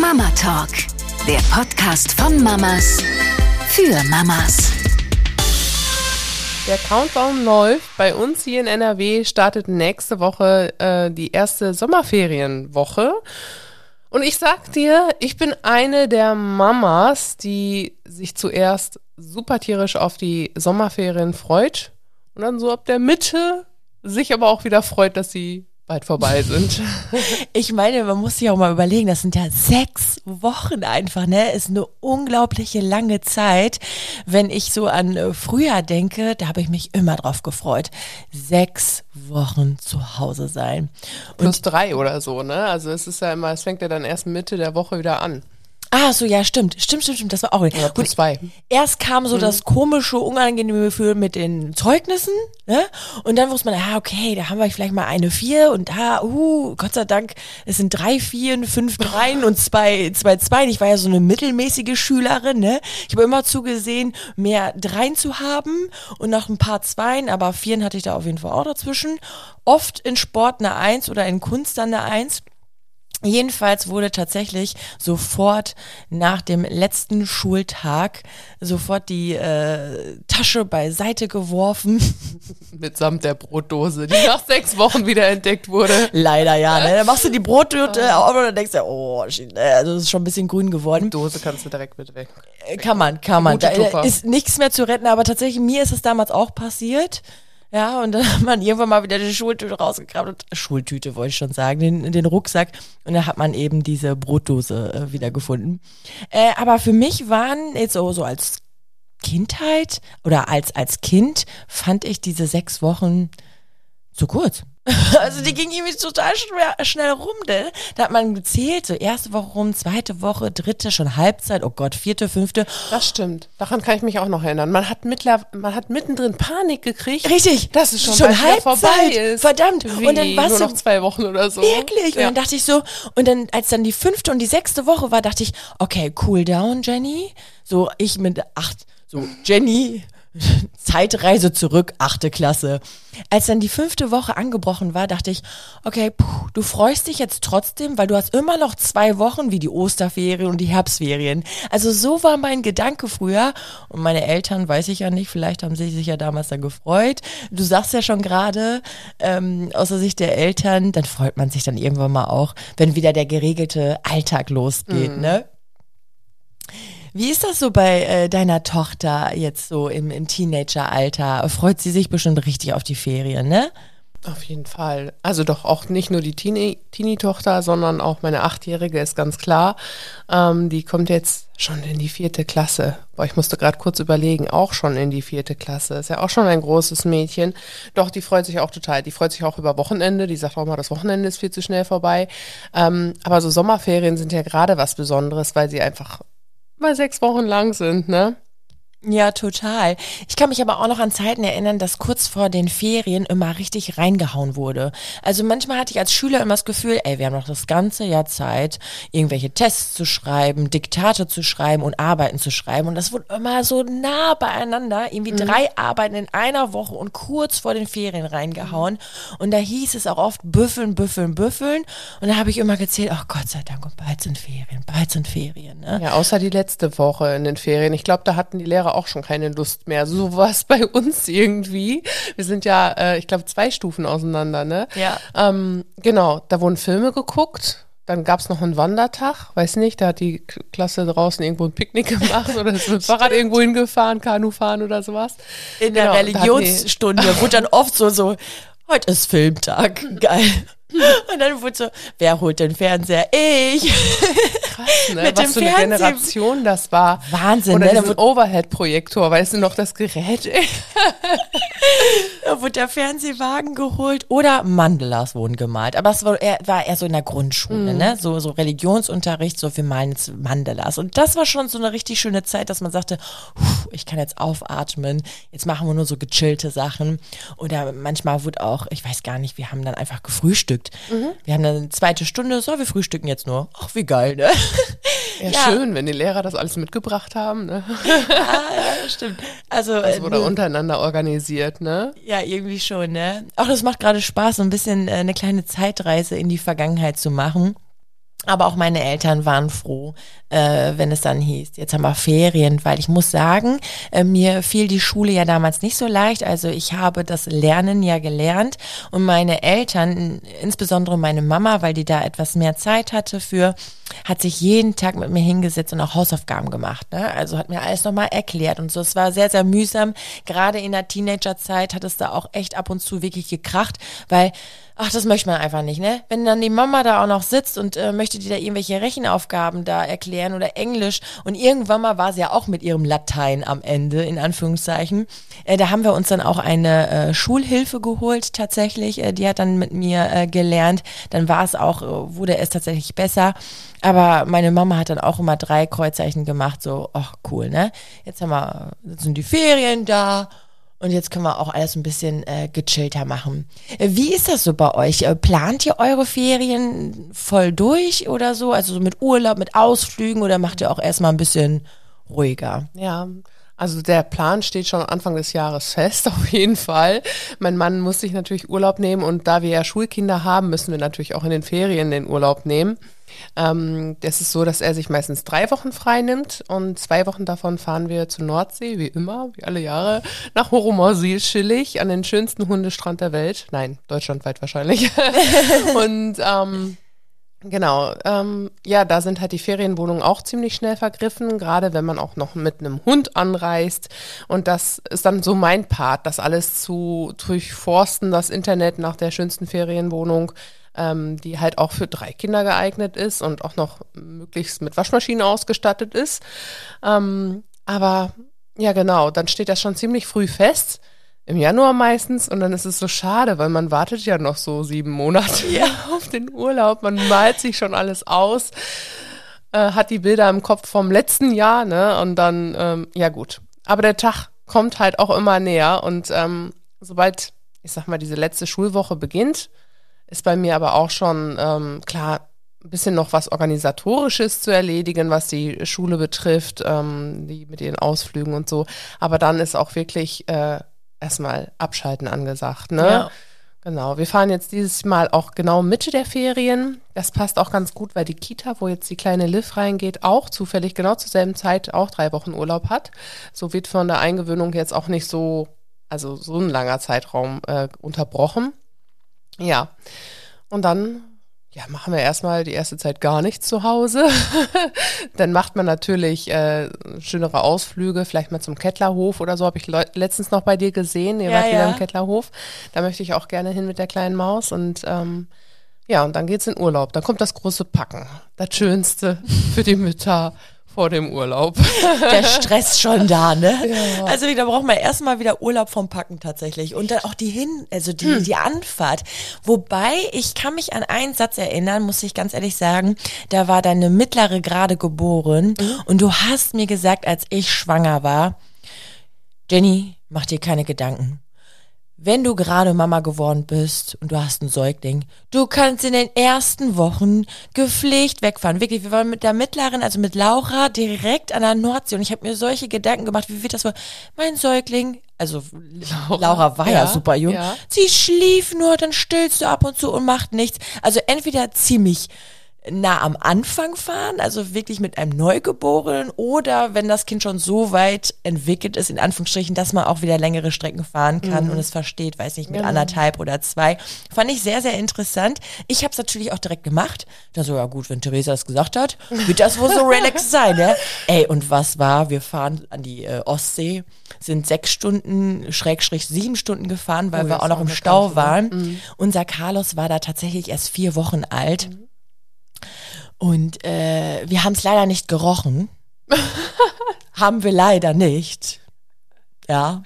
Mama Talk, der Podcast von Mamas für Mamas. Der Countdown läuft. Bei uns hier in NRW startet nächste Woche äh, die erste Sommerferienwoche. Und ich sag dir, ich bin eine der Mamas, die sich zuerst super tierisch auf die Sommerferien freut und dann so ab der Mitte sich aber auch wieder freut, dass sie bald vorbei sind. ich meine, man muss sich auch mal überlegen, das sind ja sechs Wochen einfach, ne? Ist eine unglaubliche lange Zeit. Wenn ich so an äh, Frühjahr denke, da habe ich mich immer drauf gefreut. Sechs Wochen zu Hause sein. Und Plus drei oder so, ne? Also es ist ja immer, es fängt ja dann erst Mitte der Woche wieder an. Ah, so, ja, stimmt. Stimmt, stimmt, stimmt. Das war auch. Ja, Gut, zwei. Erst kam so mhm. das komische, unangenehme Gefühl mit den Zeugnissen, ne? Und dann wusste man, ah, okay, da haben wir vielleicht mal eine vier und da, uh, Gott sei Dank, es sind drei Vieren, fünf Dreien und zwei, zwei Zweien. Ich war ja so eine mittelmäßige Schülerin, ne? Ich habe immer zugesehen, mehr Dreien zu haben und noch ein paar Zweien, aber Vieren hatte ich da auf jeden Fall auch dazwischen. Oft in Sport eine Eins oder in Kunst dann eine Eins. Jedenfalls wurde tatsächlich sofort nach dem letzten Schultag sofort die äh, Tasche beiseite geworfen. Mitsamt der Brotdose, die nach sechs Wochen wieder entdeckt wurde. Leider ja. Ne? Dann machst du die Brotdose auf und dann denkst du, oh, shit, also das ist schon ein bisschen grün geworden. Die Dose kannst du direkt mit weg. Äh, kann man, kann man. Da ist nichts mehr zu retten, aber tatsächlich, mir ist es damals auch passiert. Ja, und dann hat man irgendwann mal wieder die Schultüte rausgekramt. Schultüte wollte ich schon sagen, den, den Rucksack. Und dann hat man eben diese Brotdose äh, wieder gefunden. Äh, aber für mich waren jetzt so, so als Kindheit oder als, als Kind fand ich diese sechs Wochen zu kurz. Also die ging irgendwie total schwer, schnell rum, ne? Da hat man gezählt, so erste Woche rum, zweite Woche, dritte, schon Halbzeit, oh Gott, vierte, fünfte. Das stimmt. Daran kann ich mich auch noch erinnern. Man hat mittler, man hat mittendrin Panik gekriegt. Richtig. Das ist schon, schon Halbzeit. vorbei ist. Verdammt. Wie, und dann war es noch zwei Wochen oder so. Wirklich. Ja. Und dann dachte ich so, und dann, als dann die fünfte und die sechste Woche war, dachte ich, okay, cool down, Jenny. So, ich mit acht, so, Jenny, Zeitreise zurück, achte Klasse. Als dann die fünfte Woche angebrochen war, dachte ich, okay, puh, du freust dich jetzt trotzdem, weil du hast immer noch zwei Wochen wie die Osterferien und die Herbstferien. Also so war mein Gedanke früher. Und meine Eltern, weiß ich ja nicht, vielleicht haben sie sich ja damals dann gefreut. Du sagst ja schon gerade, ähm, aus der Sicht der Eltern, dann freut man sich dann irgendwann mal auch, wenn wieder der geregelte Alltag losgeht, mhm. ne? Wie ist das so bei äh, deiner Tochter jetzt so im, im Teenageralter? Freut sie sich bestimmt richtig auf die Ferien, ne? Auf jeden Fall. Also doch auch nicht nur die Teenie-Tochter, sondern auch meine Achtjährige ist ganz klar. Ähm, die kommt jetzt schon in die vierte Klasse. Boah, ich musste gerade kurz überlegen, auch schon in die vierte Klasse. Ist ja auch schon ein großes Mädchen. Doch, die freut sich auch total. Die freut sich auch über Wochenende. Die sagt auch mal, das Wochenende ist viel zu schnell vorbei. Ähm, aber so Sommerferien sind ja gerade was Besonderes, weil sie einfach mal sechs Wochen lang sind, ne? Ja, total. Ich kann mich aber auch noch an Zeiten erinnern, dass kurz vor den Ferien immer richtig reingehauen wurde. Also manchmal hatte ich als Schüler immer das Gefühl, ey, wir haben noch das ganze Jahr Zeit, irgendwelche Tests zu schreiben, Diktate zu schreiben und Arbeiten zu schreiben. Und das wurde immer so nah beieinander, irgendwie mhm. drei Arbeiten in einer Woche und kurz vor den Ferien reingehauen. Mhm. Und da hieß es auch oft büffeln, büffeln, büffeln. Und da habe ich immer gezählt, ach Gott sei Dank, und bald sind Ferien, bald sind Ferien. Ne? Ja, außer die letzte Woche in den Ferien. Ich glaube, da hatten die Lehrer Lehrer auch schon keine Lust mehr. So war es bei uns irgendwie. Wir sind ja, äh, ich glaube, zwei Stufen auseinander, ne? Ja. Ähm, genau, da wurden Filme geguckt. Dann gab es noch einen Wandertag, weiß nicht, da hat die Klasse draußen irgendwo ein Picknick gemacht oder ist mit dem Fahrrad irgendwo hingefahren, Kanu fahren oder sowas. In der genau, Religionsstunde wurde dann oft so, so, heute ist Filmtag, geil. Und dann wurde so, wer holt den Fernseher? Ich. Krass, ne? Mit Was dem für eine Generation das war. Wahnsinn, Oder ne? diesen Overhead-Projektor, weißt du noch das Gerät? da wurde der Fernsehwagen geholt oder Mandelas wurden gemalt. Aber es war eher, war eher so in der Grundschule, mhm. ne? So, so Religionsunterricht, so wir malen jetzt Mandelas. Und das war schon so eine richtig schöne Zeit, dass man sagte, ich kann jetzt aufatmen, jetzt machen wir nur so gechillte Sachen. Oder manchmal wurde auch, ich weiß gar nicht, wir haben dann einfach gefrühstückt gefrühstückt. Mhm. Wir haben dann eine zweite Stunde, so, wir frühstücken jetzt nur. Ach, wie geil, ne? Ja, ja, schön, wenn die Lehrer das alles mitgebracht haben. Ne? Ja, stimmt. Also, das wurde äh, untereinander organisiert, ne? Ja, irgendwie schon, ne? Auch das macht gerade Spaß, so ein bisschen äh, eine kleine Zeitreise in die Vergangenheit zu machen. Aber auch meine Eltern waren froh, äh, wenn es dann hieß, jetzt haben wir Ferien, weil ich muss sagen, äh, mir fiel die Schule ja damals nicht so leicht. Also ich habe das Lernen ja gelernt und meine Eltern, insbesondere meine Mama, weil die da etwas mehr Zeit hatte für, hat sich jeden Tag mit mir hingesetzt und auch Hausaufgaben gemacht. Ne? Also hat mir alles nochmal erklärt und so. Es war sehr, sehr mühsam. Gerade in der Teenagerzeit hat es da auch echt ab und zu wirklich gekracht, weil ach, das möchte man einfach nicht, ne? Wenn dann die Mama da auch noch sitzt und äh, möchte dir da irgendwelche Rechenaufgaben da erklären oder Englisch und irgendwann mal war sie ja auch mit ihrem Latein am Ende, in Anführungszeichen. Äh, da haben wir uns dann auch eine äh, Schulhilfe geholt tatsächlich. Äh, die hat dann mit mir äh, gelernt. Dann war es auch, äh, wurde es tatsächlich besser. Aber meine Mama hat dann auch immer drei Kreuzzeichen gemacht, so, ach cool, ne? Jetzt haben wir, jetzt sind die Ferien da und jetzt können wir auch alles ein bisschen äh, gechillter machen. Äh, wie ist das so bei euch? Äh, plant ihr eure Ferien voll durch oder so? Also so mit Urlaub, mit Ausflügen oder macht ihr auch erstmal ein bisschen ruhiger? Ja, also der Plan steht schon Anfang des Jahres fest, auf jeden Fall. Mein Mann muss sich natürlich Urlaub nehmen und da wir ja Schulkinder haben, müssen wir natürlich auch in den Ferien den Urlaub nehmen. Ähm, das ist so, dass er sich meistens drei Wochen frei nimmt und zwei Wochen davon fahren wir zur Nordsee, wie immer, wie alle Jahre, nach Horomorsil chillig an den schönsten Hundestrand der Welt. Nein, deutschlandweit wahrscheinlich. und ähm, Genau, ähm, ja, da sind halt die Ferienwohnungen auch ziemlich schnell vergriffen, gerade wenn man auch noch mit einem Hund anreist. Und das ist dann so mein Part, das alles zu durchforsten, das Internet nach der schönsten Ferienwohnung, ähm, die halt auch für drei Kinder geeignet ist und auch noch möglichst mit Waschmaschine ausgestattet ist. Ähm, aber ja, genau, dann steht das schon ziemlich früh fest im Januar meistens und dann ist es so schade, weil man wartet ja noch so sieben Monate ja. auf den Urlaub. Man malt sich schon alles aus, äh, hat die Bilder im Kopf vom letzten Jahr, ne? Und dann, ähm, ja gut. Aber der Tag kommt halt auch immer näher und ähm, sobald, ich sag mal, diese letzte Schulwoche beginnt, ist bei mir aber auch schon ähm, klar, ein bisschen noch was Organisatorisches zu erledigen, was die Schule betrifft, ähm, die mit den Ausflügen und so. Aber dann ist auch wirklich äh, erstmal abschalten angesagt, ne? Ja. Genau. Wir fahren jetzt dieses Mal auch genau Mitte der Ferien. Das passt auch ganz gut, weil die Kita, wo jetzt die kleine Liv reingeht, auch zufällig genau zur selben Zeit auch drei Wochen Urlaub hat. So wird von der Eingewöhnung jetzt auch nicht so, also so ein langer Zeitraum äh, unterbrochen. Ja. Und dann ja, machen wir erstmal die erste Zeit gar nichts zu Hause. Dann macht man natürlich äh, schönere Ausflüge, vielleicht mal zum Kettlerhof oder so. Habe ich letztens noch bei dir gesehen. Ihr ja, wart ja. wieder im Kettlerhof. Da möchte ich auch gerne hin mit der kleinen Maus. Und ähm, ja, und dann geht's in Urlaub. Dann kommt das große Packen. Das Schönste für die Mütter vor dem Urlaub. Der Stress schon da, ne? Ja. Also da braucht man erstmal wieder Urlaub vom Packen tatsächlich. Und dann auch die Hin, also die, hm. die Anfahrt. Wobei, ich kann mich an einen Satz erinnern, muss ich ganz ehrlich sagen, da war deine mittlere gerade geboren mhm. und du hast mir gesagt, als ich schwanger war, Jenny, mach dir keine Gedanken wenn du gerade Mama geworden bist und du hast einen Säugling, du kannst in den ersten Wochen gepflegt wegfahren. Wirklich, wir waren mit der Mittleren, also mit Laura, direkt an der Nordsee und ich habe mir solche Gedanken gemacht, wie wird das wohl? Mein Säugling, also Laura, Laura war ja, ja, super jung, ja. sie schlief nur, dann stillst du ab und zu und macht nichts. Also entweder ziemlich nah am Anfang fahren, also wirklich mit einem Neugeborenen oder wenn das Kind schon so weit entwickelt ist, in Anführungsstrichen, dass man auch wieder längere Strecken fahren kann mhm. und es versteht, weiß nicht, mit genau. anderthalb oder zwei. Fand ich sehr, sehr interessant. Ich habe es natürlich auch direkt gemacht. Da so, ja gut, wenn Theresa das gesagt hat, wird das wohl so relaxed sein, ne? Ey, und was war? Wir fahren an die äh, Ostsee, sind sechs Stunden, Schrägstrich sieben Stunden gefahren, weil oh, wir auch noch im Stau waren. Mhm. Unser Carlos war da tatsächlich erst vier Wochen alt. Mhm. Und äh, wir haben es leider nicht gerochen. haben wir leider nicht. Ja.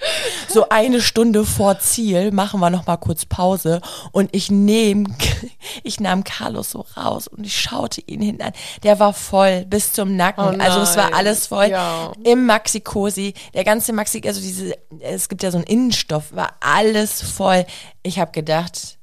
So eine Stunde vor Ziel machen wir noch mal kurz Pause und ich nehme, ich nahm Carlos so raus und ich schaute ihn hin an. Der war voll bis zum Nacken. Oh also es war alles voll. Ja. Im Maxi-Cosi, der ganze Maxi, also diese, es gibt ja so einen Innenstoff, war alles voll. Ich habe gedacht,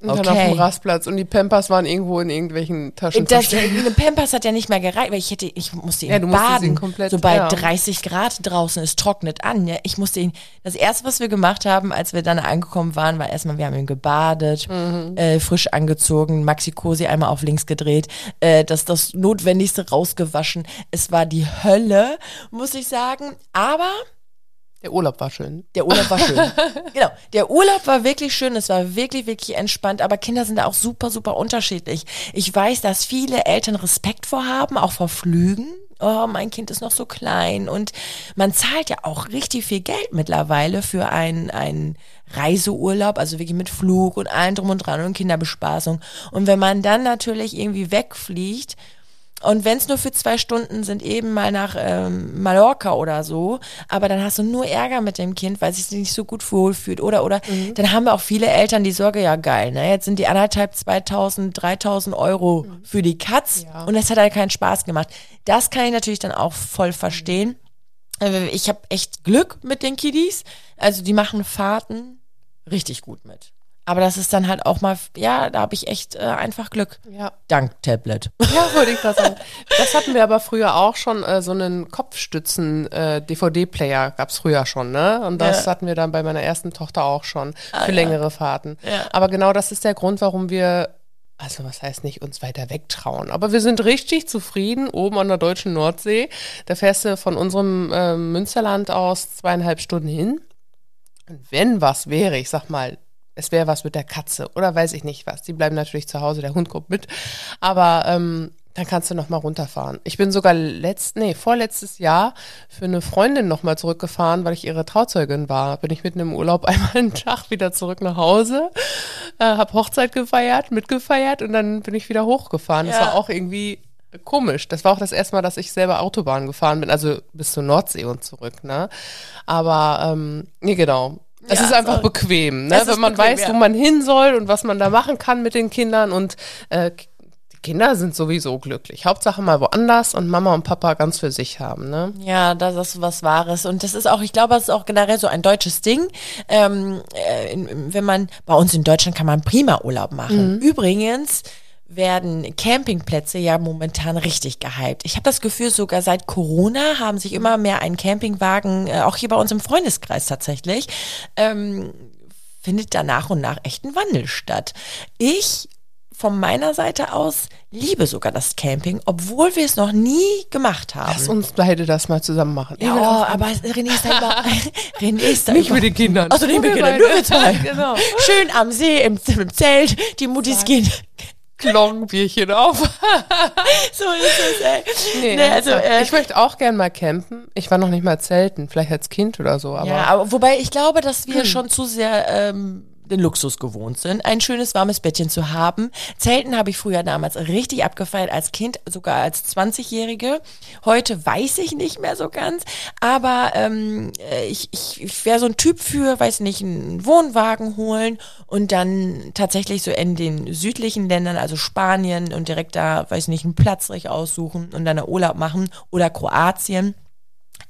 Und dann auf Okay. dem Rastplatz und die Pampers waren irgendwo in irgendwelchen Taschen Das, versteckt. eine Pampers hat ja nicht mehr gereicht, weil ich hätte, ich musste ihn Ja, baden. ihn komplett- so bei ja. 30 Grad draußen, es trocknet an. Ja. Ich musste ihn, das erste, was wir gemacht haben, als wir dann angekommen waren, war erstmal, wir haben ihn gebadet, Mhm. äh, frisch angezogen, Maxi Cosi einmal auf links gedreht, äh, das, das Notwendigste rausgewaschen. Es war die Hölle, muss ich sagen. Aber Der Urlaub war schön. der Urlaub war schön. genau. Der Urlaub war wirklich schön. Es war wirklich, wirklich entspannt. Aber Kinder sind da auch super, super unterschiedlich. Ich weiß, dass viele Eltern Respekt vorhaben, auch vor Flügen. Oh, mein Kind ist noch so klein. Und man zahlt ja auch richtig viel Geld mittlerweile für einen, einen Reiseurlaub, also wirklich mit Flug und allem drum und dran und Kinderbespaßung. Und wenn man dann natürlich irgendwie wegfliegt, und wenn es nur für zwei Stunden sind, eben mal nach ähm, Mallorca oder so, aber dann hast du nur Ärger mit dem Kind, weil es sich nicht so gut wohlfühlt. Oder, oder, dann haben wir auch viele Eltern die Sorge, ja geil, ne? Jetzt sind die anderthalb, 2000, 3000 Euro für die Katz Ja. und das hat halt keinen Spaß gemacht. Das kann ich natürlich dann auch voll verstehen. Äh, Ich habe echt Glück mit den Kiddies. Also die machen Fahrten richtig gut mit. Aber das ist dann halt auch mal, ja, da habe ich echt äh, einfach Glück. Ja. Dank Tablet. Ja, wollte ich sagen. Das hatten wir aber früher auch schon, äh, so einen Kopfstützen-DVD-Player gab's früher schon, ne? Und das Ja. hatten wir dann bei meiner ersten Tochter auch schon für Ah, ja. längere Fahrten. Ja. Aber genau das ist der Grund, warum wir, also was heißt nicht, uns weiter wegtrauen. Aber wir sind richtig zufrieden oben an der deutschen Nordsee. Da fährst du von unserem äh, Münsterland aus zweieinhalb Stunden hin. Und wenn was wäre, ich sag mal, es wäre was mit der Katze oder weiß ich nicht was. Die bleiben natürlich zu Hause, der Hund kommt mit. Aber ähm, dann kannst du noch mal runterfahren. Ich bin sogar letzt, nee, vorletztes Jahr für eine Freundin noch mal zurückgefahren, weil ich ihre Trauzeugin war. Bin ich mitten im Urlaub einmal einen Tag wieder zurück nach Hause, äh, hab Hochzeit gefeiert, mitgefeiert und dann bin ich wieder hochgefahren. Das Ja. war auch irgendwie komisch. Das war auch das erste Mal, dass ich selber Autobahn gefahren bin, also bis zur Nordsee und zurück, ne? Aber ähm, nee, genau. Es Ja, ist einfach so. bequem, ne? Wenn man bequem, weiß, ja. wo man hin soll und was man da machen kann mit den Kindern und äh, die Kinder sind sowieso glücklich. Hauptsache mal woanders und Mama und Papa ganz für sich haben, ne? Ja, das ist was Wahres. Und das ist auch, ich glaube, das ist auch generell so ein deutsches Ding. Ähm, äh, wenn man, bei uns in Deutschland kann man prima Urlaub machen. Übrigens werden Campingplätze ja momentan richtig gehypt. Ich habe das Gefühl, sogar seit Corona haben sich immer mehr ein Campingwagen, äh, auch hier bei uns im Freundeskreis tatsächlich, ähm, findet da nach und nach echt ein Wandel statt. Ich von meiner Seite aus liebe sogar das Camping, obwohl wir es noch nie gemacht haben. Lass uns beide das mal zusammen machen. Ja, oh, aber René ist da über, René ist da nicht über, mit den Kindern. Also nicht mit Wir Kindern, nur wir zwei. genau. Schön am See, im, im Zelt, die Muttis gehen. Klongbierchen auf. So ist es, ey. Nee, Nee, also, äh, ich möchte auch gern mal campen. Ich war noch nicht mal zelten, vielleicht als Kind oder so, aber ja, aber wobei ich glaube, dass wir schon zu sehr ähm, den Luxus gewohnt sind, ein schönes warmes Bettchen zu haben. Zelten habe ich früher damals richtig abgefeiert als Kind, sogar als 20-Jährige. Heute weiß ich nicht mehr so ganz, aber ähm, äh, ich, ich, wäre so ein Typ für, weiß nicht, einen Wohnwagen holen und dann tatsächlich so in den südlichen Ländern, also Spanien und direkt da, weiß nicht, einen Platz richtig aussuchen und dann Urlaub machen oder Kroatien.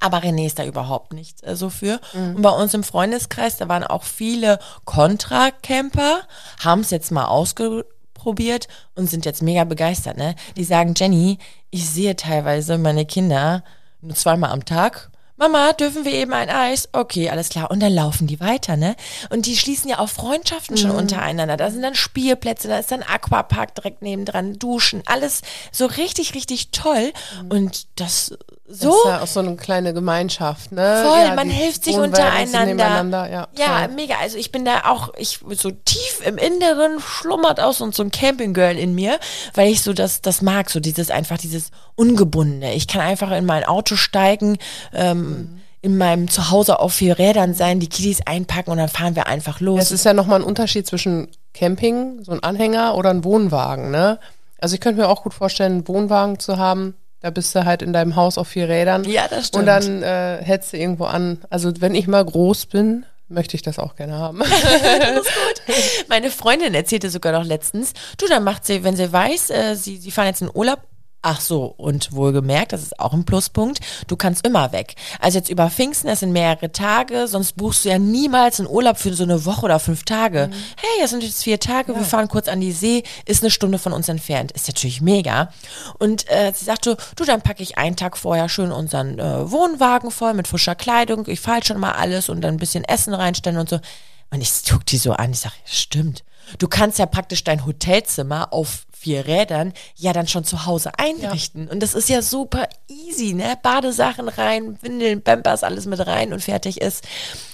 Aber René ist da überhaupt nicht äh, so für. Und bei uns im Freundeskreis, da waren auch viele Contra-Camper, haben es jetzt mal ausprobiert und sind jetzt mega begeistert. Ne? Die sagen, Jenny, ich sehe teilweise meine Kinder nur zweimal am Tag. Mama, dürfen wir eben ein Eis? Okay, alles klar. Und dann laufen die weiter, ne? Und die schließen ja auch Freundschaften schon untereinander. Da sind dann Spielplätze, da ist dann Aquapark direkt nebendran, Duschen, alles so richtig, richtig toll. Und das so Das ist ja auch so eine kleine Gemeinschaft, ne? Voll, Ja, man hilft sich untereinander. ja. ja, mega. Also ich bin da auch, ich so tief im Inneren schlummert aus und so ein Campinggirl in mir, weil ich so das, das mag, so dieses einfach dieses Ungebundene. Ich kann einfach in mein Auto steigen, ähm, in meinem Zuhause auf vier Rädern sein, die Kiddies einpacken und dann fahren wir einfach los. Es ist ja nochmal ein Unterschied zwischen Camping, so ein Anhänger oder ein Wohnwagen, ne? Also ich könnte mir auch gut vorstellen, einen Wohnwagen zu haben. Da bist du halt in deinem Haus auf vier Rädern. Ja, das stimmt. Und dann äh, hältst du irgendwo an. Also wenn ich mal groß bin, möchte ich das auch gerne haben. Meine Freundin erzählte sogar noch letztens, du, dann macht sie, wenn sie weiß, äh, sie, sie fahren jetzt in Urlaub, Ach so, und wohlgemerkt, das ist auch ein Pluspunkt, du kannst immer weg. Also jetzt über Pfingsten, das sind mehrere Tage, sonst buchst du ja niemals einen Urlaub für so eine Woche oder fünf Tage. Hey, es sind jetzt vier Tage, wir fahren kurz an die See, ist eine Stunde von uns entfernt. Ist natürlich mega. Und äh, sie sagte, du, dann packe ich einen Tag vorher schön unseren äh, Wohnwagen voll mit frischer Kleidung, ich falte schon mal alles und dann ein bisschen Essen reinstellen und so. Und ich guck die so an, ich sage, stimmt. Du kannst ja praktisch dein Hotelzimmer auf vier Rädern ja dann schon zu Hause einrichten. Und das ist ja super easy, ne? Badesachen rein, Windeln, Pampers, alles mit rein und fertig ist.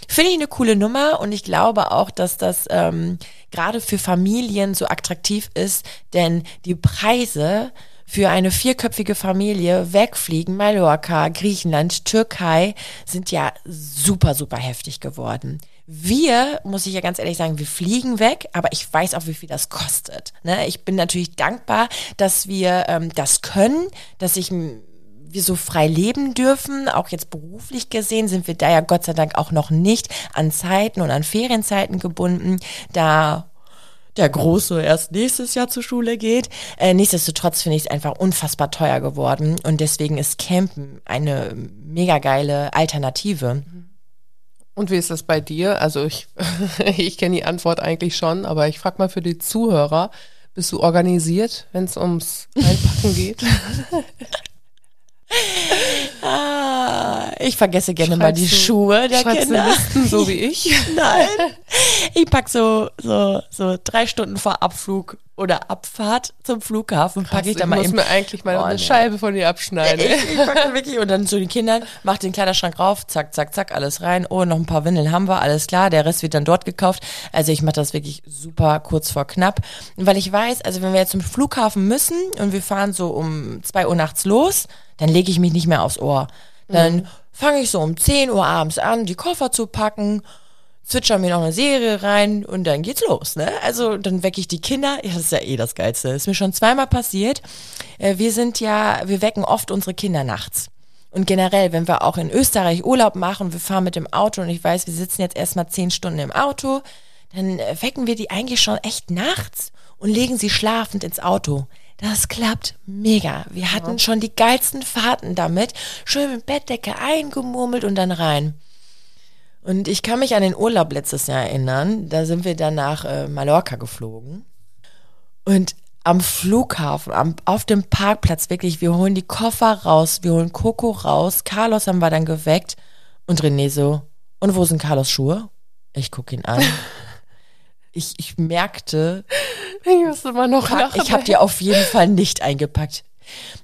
Finde ich eine coole Nummer und ich glaube auch, dass das ähm, gerade für Familien so attraktiv ist, denn die Preise für eine vierköpfige Familie wegfliegen, Mallorca, Griechenland, Türkei, sind ja super, super heftig geworden. Wir, muss ich ja ganz ehrlich sagen, wir fliegen weg, aber ich weiß auch, wie viel das kostet. Ne? Ich bin natürlich dankbar, dass wir ähm, das können, dass ich wir so frei leben dürfen. Auch jetzt beruflich gesehen sind wir da ja Gott sei Dank auch noch nicht an Zeiten und an Ferienzeiten gebunden, da der Große erst nächstes Jahr zur Schule geht. Äh, nichtsdestotrotz finde ich es einfach unfassbar teuer geworden und deswegen ist Campen eine mega geile Alternative. Und wie ist das bei dir? Also ich, ich kenne die Antwort eigentlich schon, aber ich frage mal für die Zuhörer, bist du organisiert, wenn es ums Einpacken geht? Ah, ich vergesse gerne mal die Schuhe der schreibst Kinder. Listen, so wie ich? Nein. Ich pack so, so, so drei Stunden vor Abflug oder Abfahrt zum Flughafen, packe ich ich da mal muss eben. mir eigentlich mal Oh, eine nee. Scheibe von dir abschneiden. Ich, ich pack da wirklich und dann zu den Kindern, mach den Kleiderschrank rauf, zack, zack, zack, alles rein. Oh, noch ein paar Windeln haben wir, alles klar. Der Rest wird dann dort gekauft. Also ich mache das wirklich super kurz vor knapp, weil ich weiß, also wenn wir jetzt zum Flughafen müssen und wir fahren so um zwei Uhr nachts los, dann lege ich mich nicht mehr aufs Ohr. Dann fange ich so um 10 Uhr abends an, die Koffer zu packen zwitschern mir noch eine Serie rein und dann geht's los, ne? Also dann wecke ich die Kinder. Ja, das ist ja eh das Geilste. Ist mir schon zweimal passiert. Äh, wir sind ja, wir wecken oft unsere Kinder nachts. Und generell, wenn wir auch in Österreich Urlaub machen, wir fahren mit dem Auto und ich weiß, wir sitzen jetzt erstmal zehn Stunden im Auto, dann äh, wecken wir die eigentlich schon echt nachts und legen sie schlafend ins Auto. Das klappt mega. Wir hatten schon die geilsten Fahrten damit. Schön mit Bettdecke eingemurmelt und dann rein. Und ich kann mich an den Urlaub letztes Jahr erinnern. Da sind wir dann nach äh, Mallorca geflogen. Und am Flughafen, am, auf dem Parkplatz wirklich, wir holen die Koffer raus, wir holen Coco raus. Carlos haben wir dann geweckt. Und René so, und wo sind Carlos Schuhe? Ich gucke ihn an. Ich, ich merkte, Ich muss immer noch lachen. ich habe die auf jeden Fall nicht eingepackt.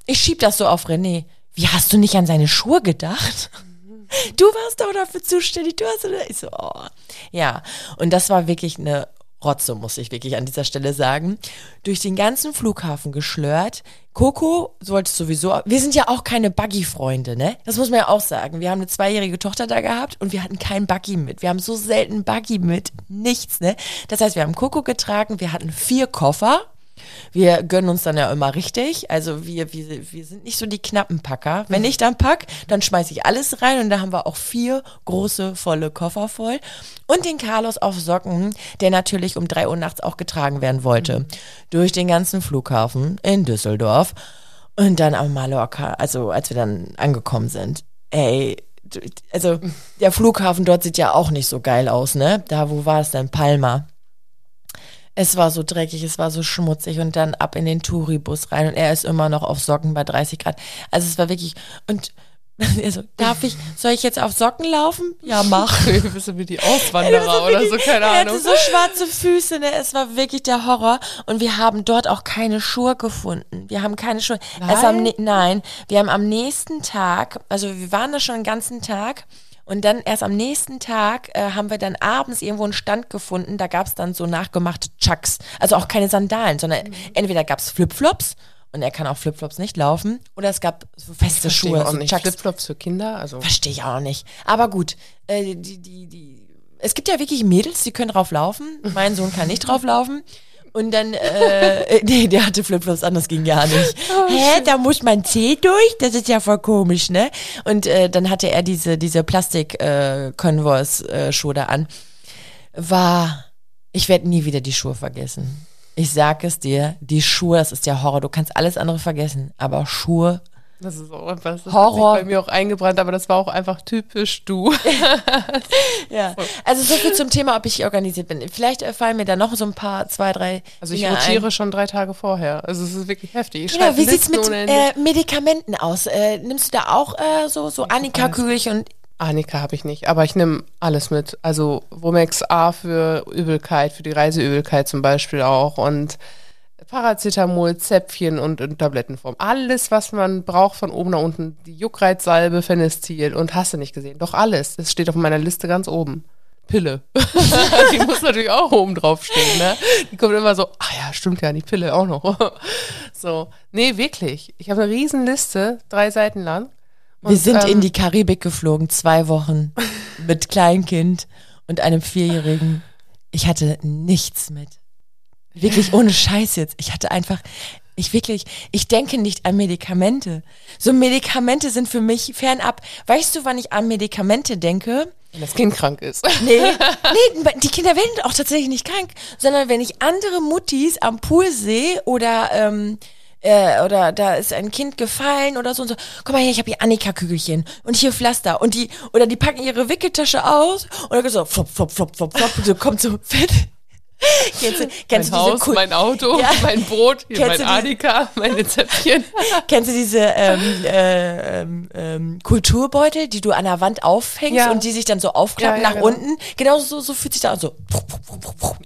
Ich schieb das so auf René. Wie hast du nicht an seine Schuhe gedacht? Du warst doch dafür zuständig. Du hast ich so, oh. ja. Und das war wirklich eine Rotze, muss ich wirklich an dieser Stelle sagen. Durch den ganzen Flughafen geschlört. Coco sollte sowieso, wir sind ja auch keine Buggy-Freunde, ne? Das muss man ja auch sagen. Wir haben eine zweijährige Tochter da gehabt und wir hatten keinen Buggy mit. Wir haben so selten Buggy mit. Nichts, ne? Das heißt, wir haben Coco getragen, wir hatten vier Koffer. Wir gönnen uns dann ja immer richtig. Also wir, wir, wir sind nicht so die knappen Packer. Wenn ich dann pack, dann schmeiße ich alles rein und da haben wir auch vier große, volle Koffer voll. Und den Carlos auf Socken, der natürlich um drei Uhr nachts auch getragen werden wollte. Durch den ganzen Flughafen in Düsseldorf. Und dann am Mallorca, also als wir dann angekommen sind. Ey, also der Flughafen dort sieht ja auch nicht so geil aus, ne? Da, wo war es denn? Palma. Es war so dreckig, es war so schmutzig und dann ab in den Touribus rein und er ist immer noch auf Socken bei 30 Grad. Also es war wirklich und er so, darf ich, soll ich jetzt auf Socken laufen? Ja, mach. Du bist so wie die Auswanderer oder so, keine er Ahnung. hatte so schwarze Füße, ne? Es war wirklich der Horror. Und wir haben dort auch keine Schuhe gefunden. Wir haben keine Schuhe. Also am, ne- nein, wir haben am nächsten Tag, also wir waren da schon den ganzen Tag. Und dann erst am nächsten Tag äh, haben wir dann abends irgendwo einen Stand gefunden. Da gab es dann so nachgemachte Chucks. Also auch keine Sandalen, sondern Mhm. entweder gab es Flipflops und er kann auch Flipflops nicht laufen. Oder es gab so feste Verstehe Schuhe, ich auch so nicht. Chucks. Flipflops für Kinder, also Verstehe ich auch nicht. Aber gut, äh, die, die, die, es gibt ja wirklich Mädels, die können drauf laufen. Mein Sohn kann nicht drauf laufen. Und dann, äh, äh, nee, der hatte Flipflops an, das ging gar nicht. Hä, da muss man Zeh durch? Das ist ja voll komisch, ne? Und äh, dann hatte er diese, diese Plastik-Converse-Schuhe da an. War, ich werde nie wieder die Schuhe vergessen. Ich sag es dir, die Schuhe, das ist der Horror. Du kannst alles andere vergessen, aber Schuhe. Das ist auch etwas, das Horror. bei mir auch eingebrannt, aber das war auch einfach typisch du. Ja. Also so viel zum Thema, ob ich organisiert bin. Vielleicht fallen mir da noch so ein paar, zwei, drei. Also ich Dinge rotiere ein. schon drei Tage vorher. Also es ist wirklich heftig. Ich Genau, wie sieht's mit äh, Medikamenten aus? Äh, nimmst du da auch äh, so, so Annika-Kügelchen und Annika habe ich nicht, aber ich nehme alles mit. Also Womex A für Übelkeit, für die Reiseübelkeit zum Beispiel auch und Paracetamol, Zäpfchen und in Tablettenform. Alles, was man braucht von oben nach unten. Die Juckreizsalbe, Phenestil und hast du nicht gesehen. Doch alles. Das steht auf meiner Liste ganz oben. Pille. die muss natürlich auch oben drauf stehen, ne? Die kommt immer so, ah ja, stimmt ja, die Pille auch noch. so. Nee, wirklich. Ich habe eine riesen Liste, drei Seiten lang. wir Und, sind ähm, in die Karibik geflogen, zwei Wochen mit Kleinkind und einem Vierjährigen. Ich hatte nichts mit. Wirklich ohne Scheiß jetzt. Ich hatte einfach, ich wirklich, ich denke nicht an Medikamente. So Medikamente sind für mich fernab. Weißt du, wann ich an Medikamente denke? Wenn das Kind krank ist. Nee, nee, die Kinder werden auch tatsächlich nicht krank, sondern wenn ich andere Muttis am Pool sehe oder ähm, äh, oder da ist ein Kind gefallen oder so und so, guck mal her, ich habe hier Annika-Kügelchen und hier Pflaster und die oder die packen ihre Wickeltasche aus und dann so flop, flop, flop, flop, flop, und so kommt so fett. Kennst du, kennst mein du Haus, Kul- mein Auto, Ja. mein Brot, mein Annika, meine Zäpfchen. Kennst du diese ähm, äh, ähm, ähm, Kulturbeutel, die du an der Wand aufhängst Ja. und die sich dann so aufklappen Ja, nach genau. unten? Genau so, so fühlt sich da an. So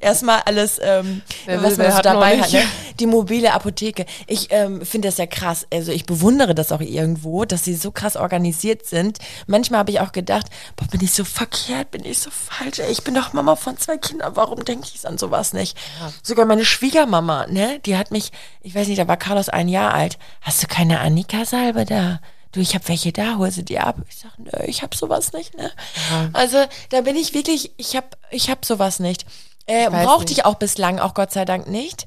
erstmal alles, ähm, Wer was man so dabei hat. Ne? Die mobile Apotheke. Ich ähm, finde das ja krass. Also ich bewundere das auch irgendwo, dass sie so krass organisiert sind. Manchmal habe ich auch gedacht, boah, bin ich so verkehrt, bin ich so falsch. Ey, ich bin doch Mama von zwei Kindern. Warum denke ich an sowas nicht? Sogar meine Schwiegermama, ne, die hat mich, ich weiß nicht, da war Carlos ein Jahr alt. Hast du keine Annika-Salbe da? Du, ich habe welche da, hol sie dir ab. Ich sag, nö, ich habe sowas nicht, ne? Also da bin ich wirklich, ich habe ich hab sowas nicht. Äh, weiß brauchte nicht. ich auch bislang, auch Gott sei Dank nicht.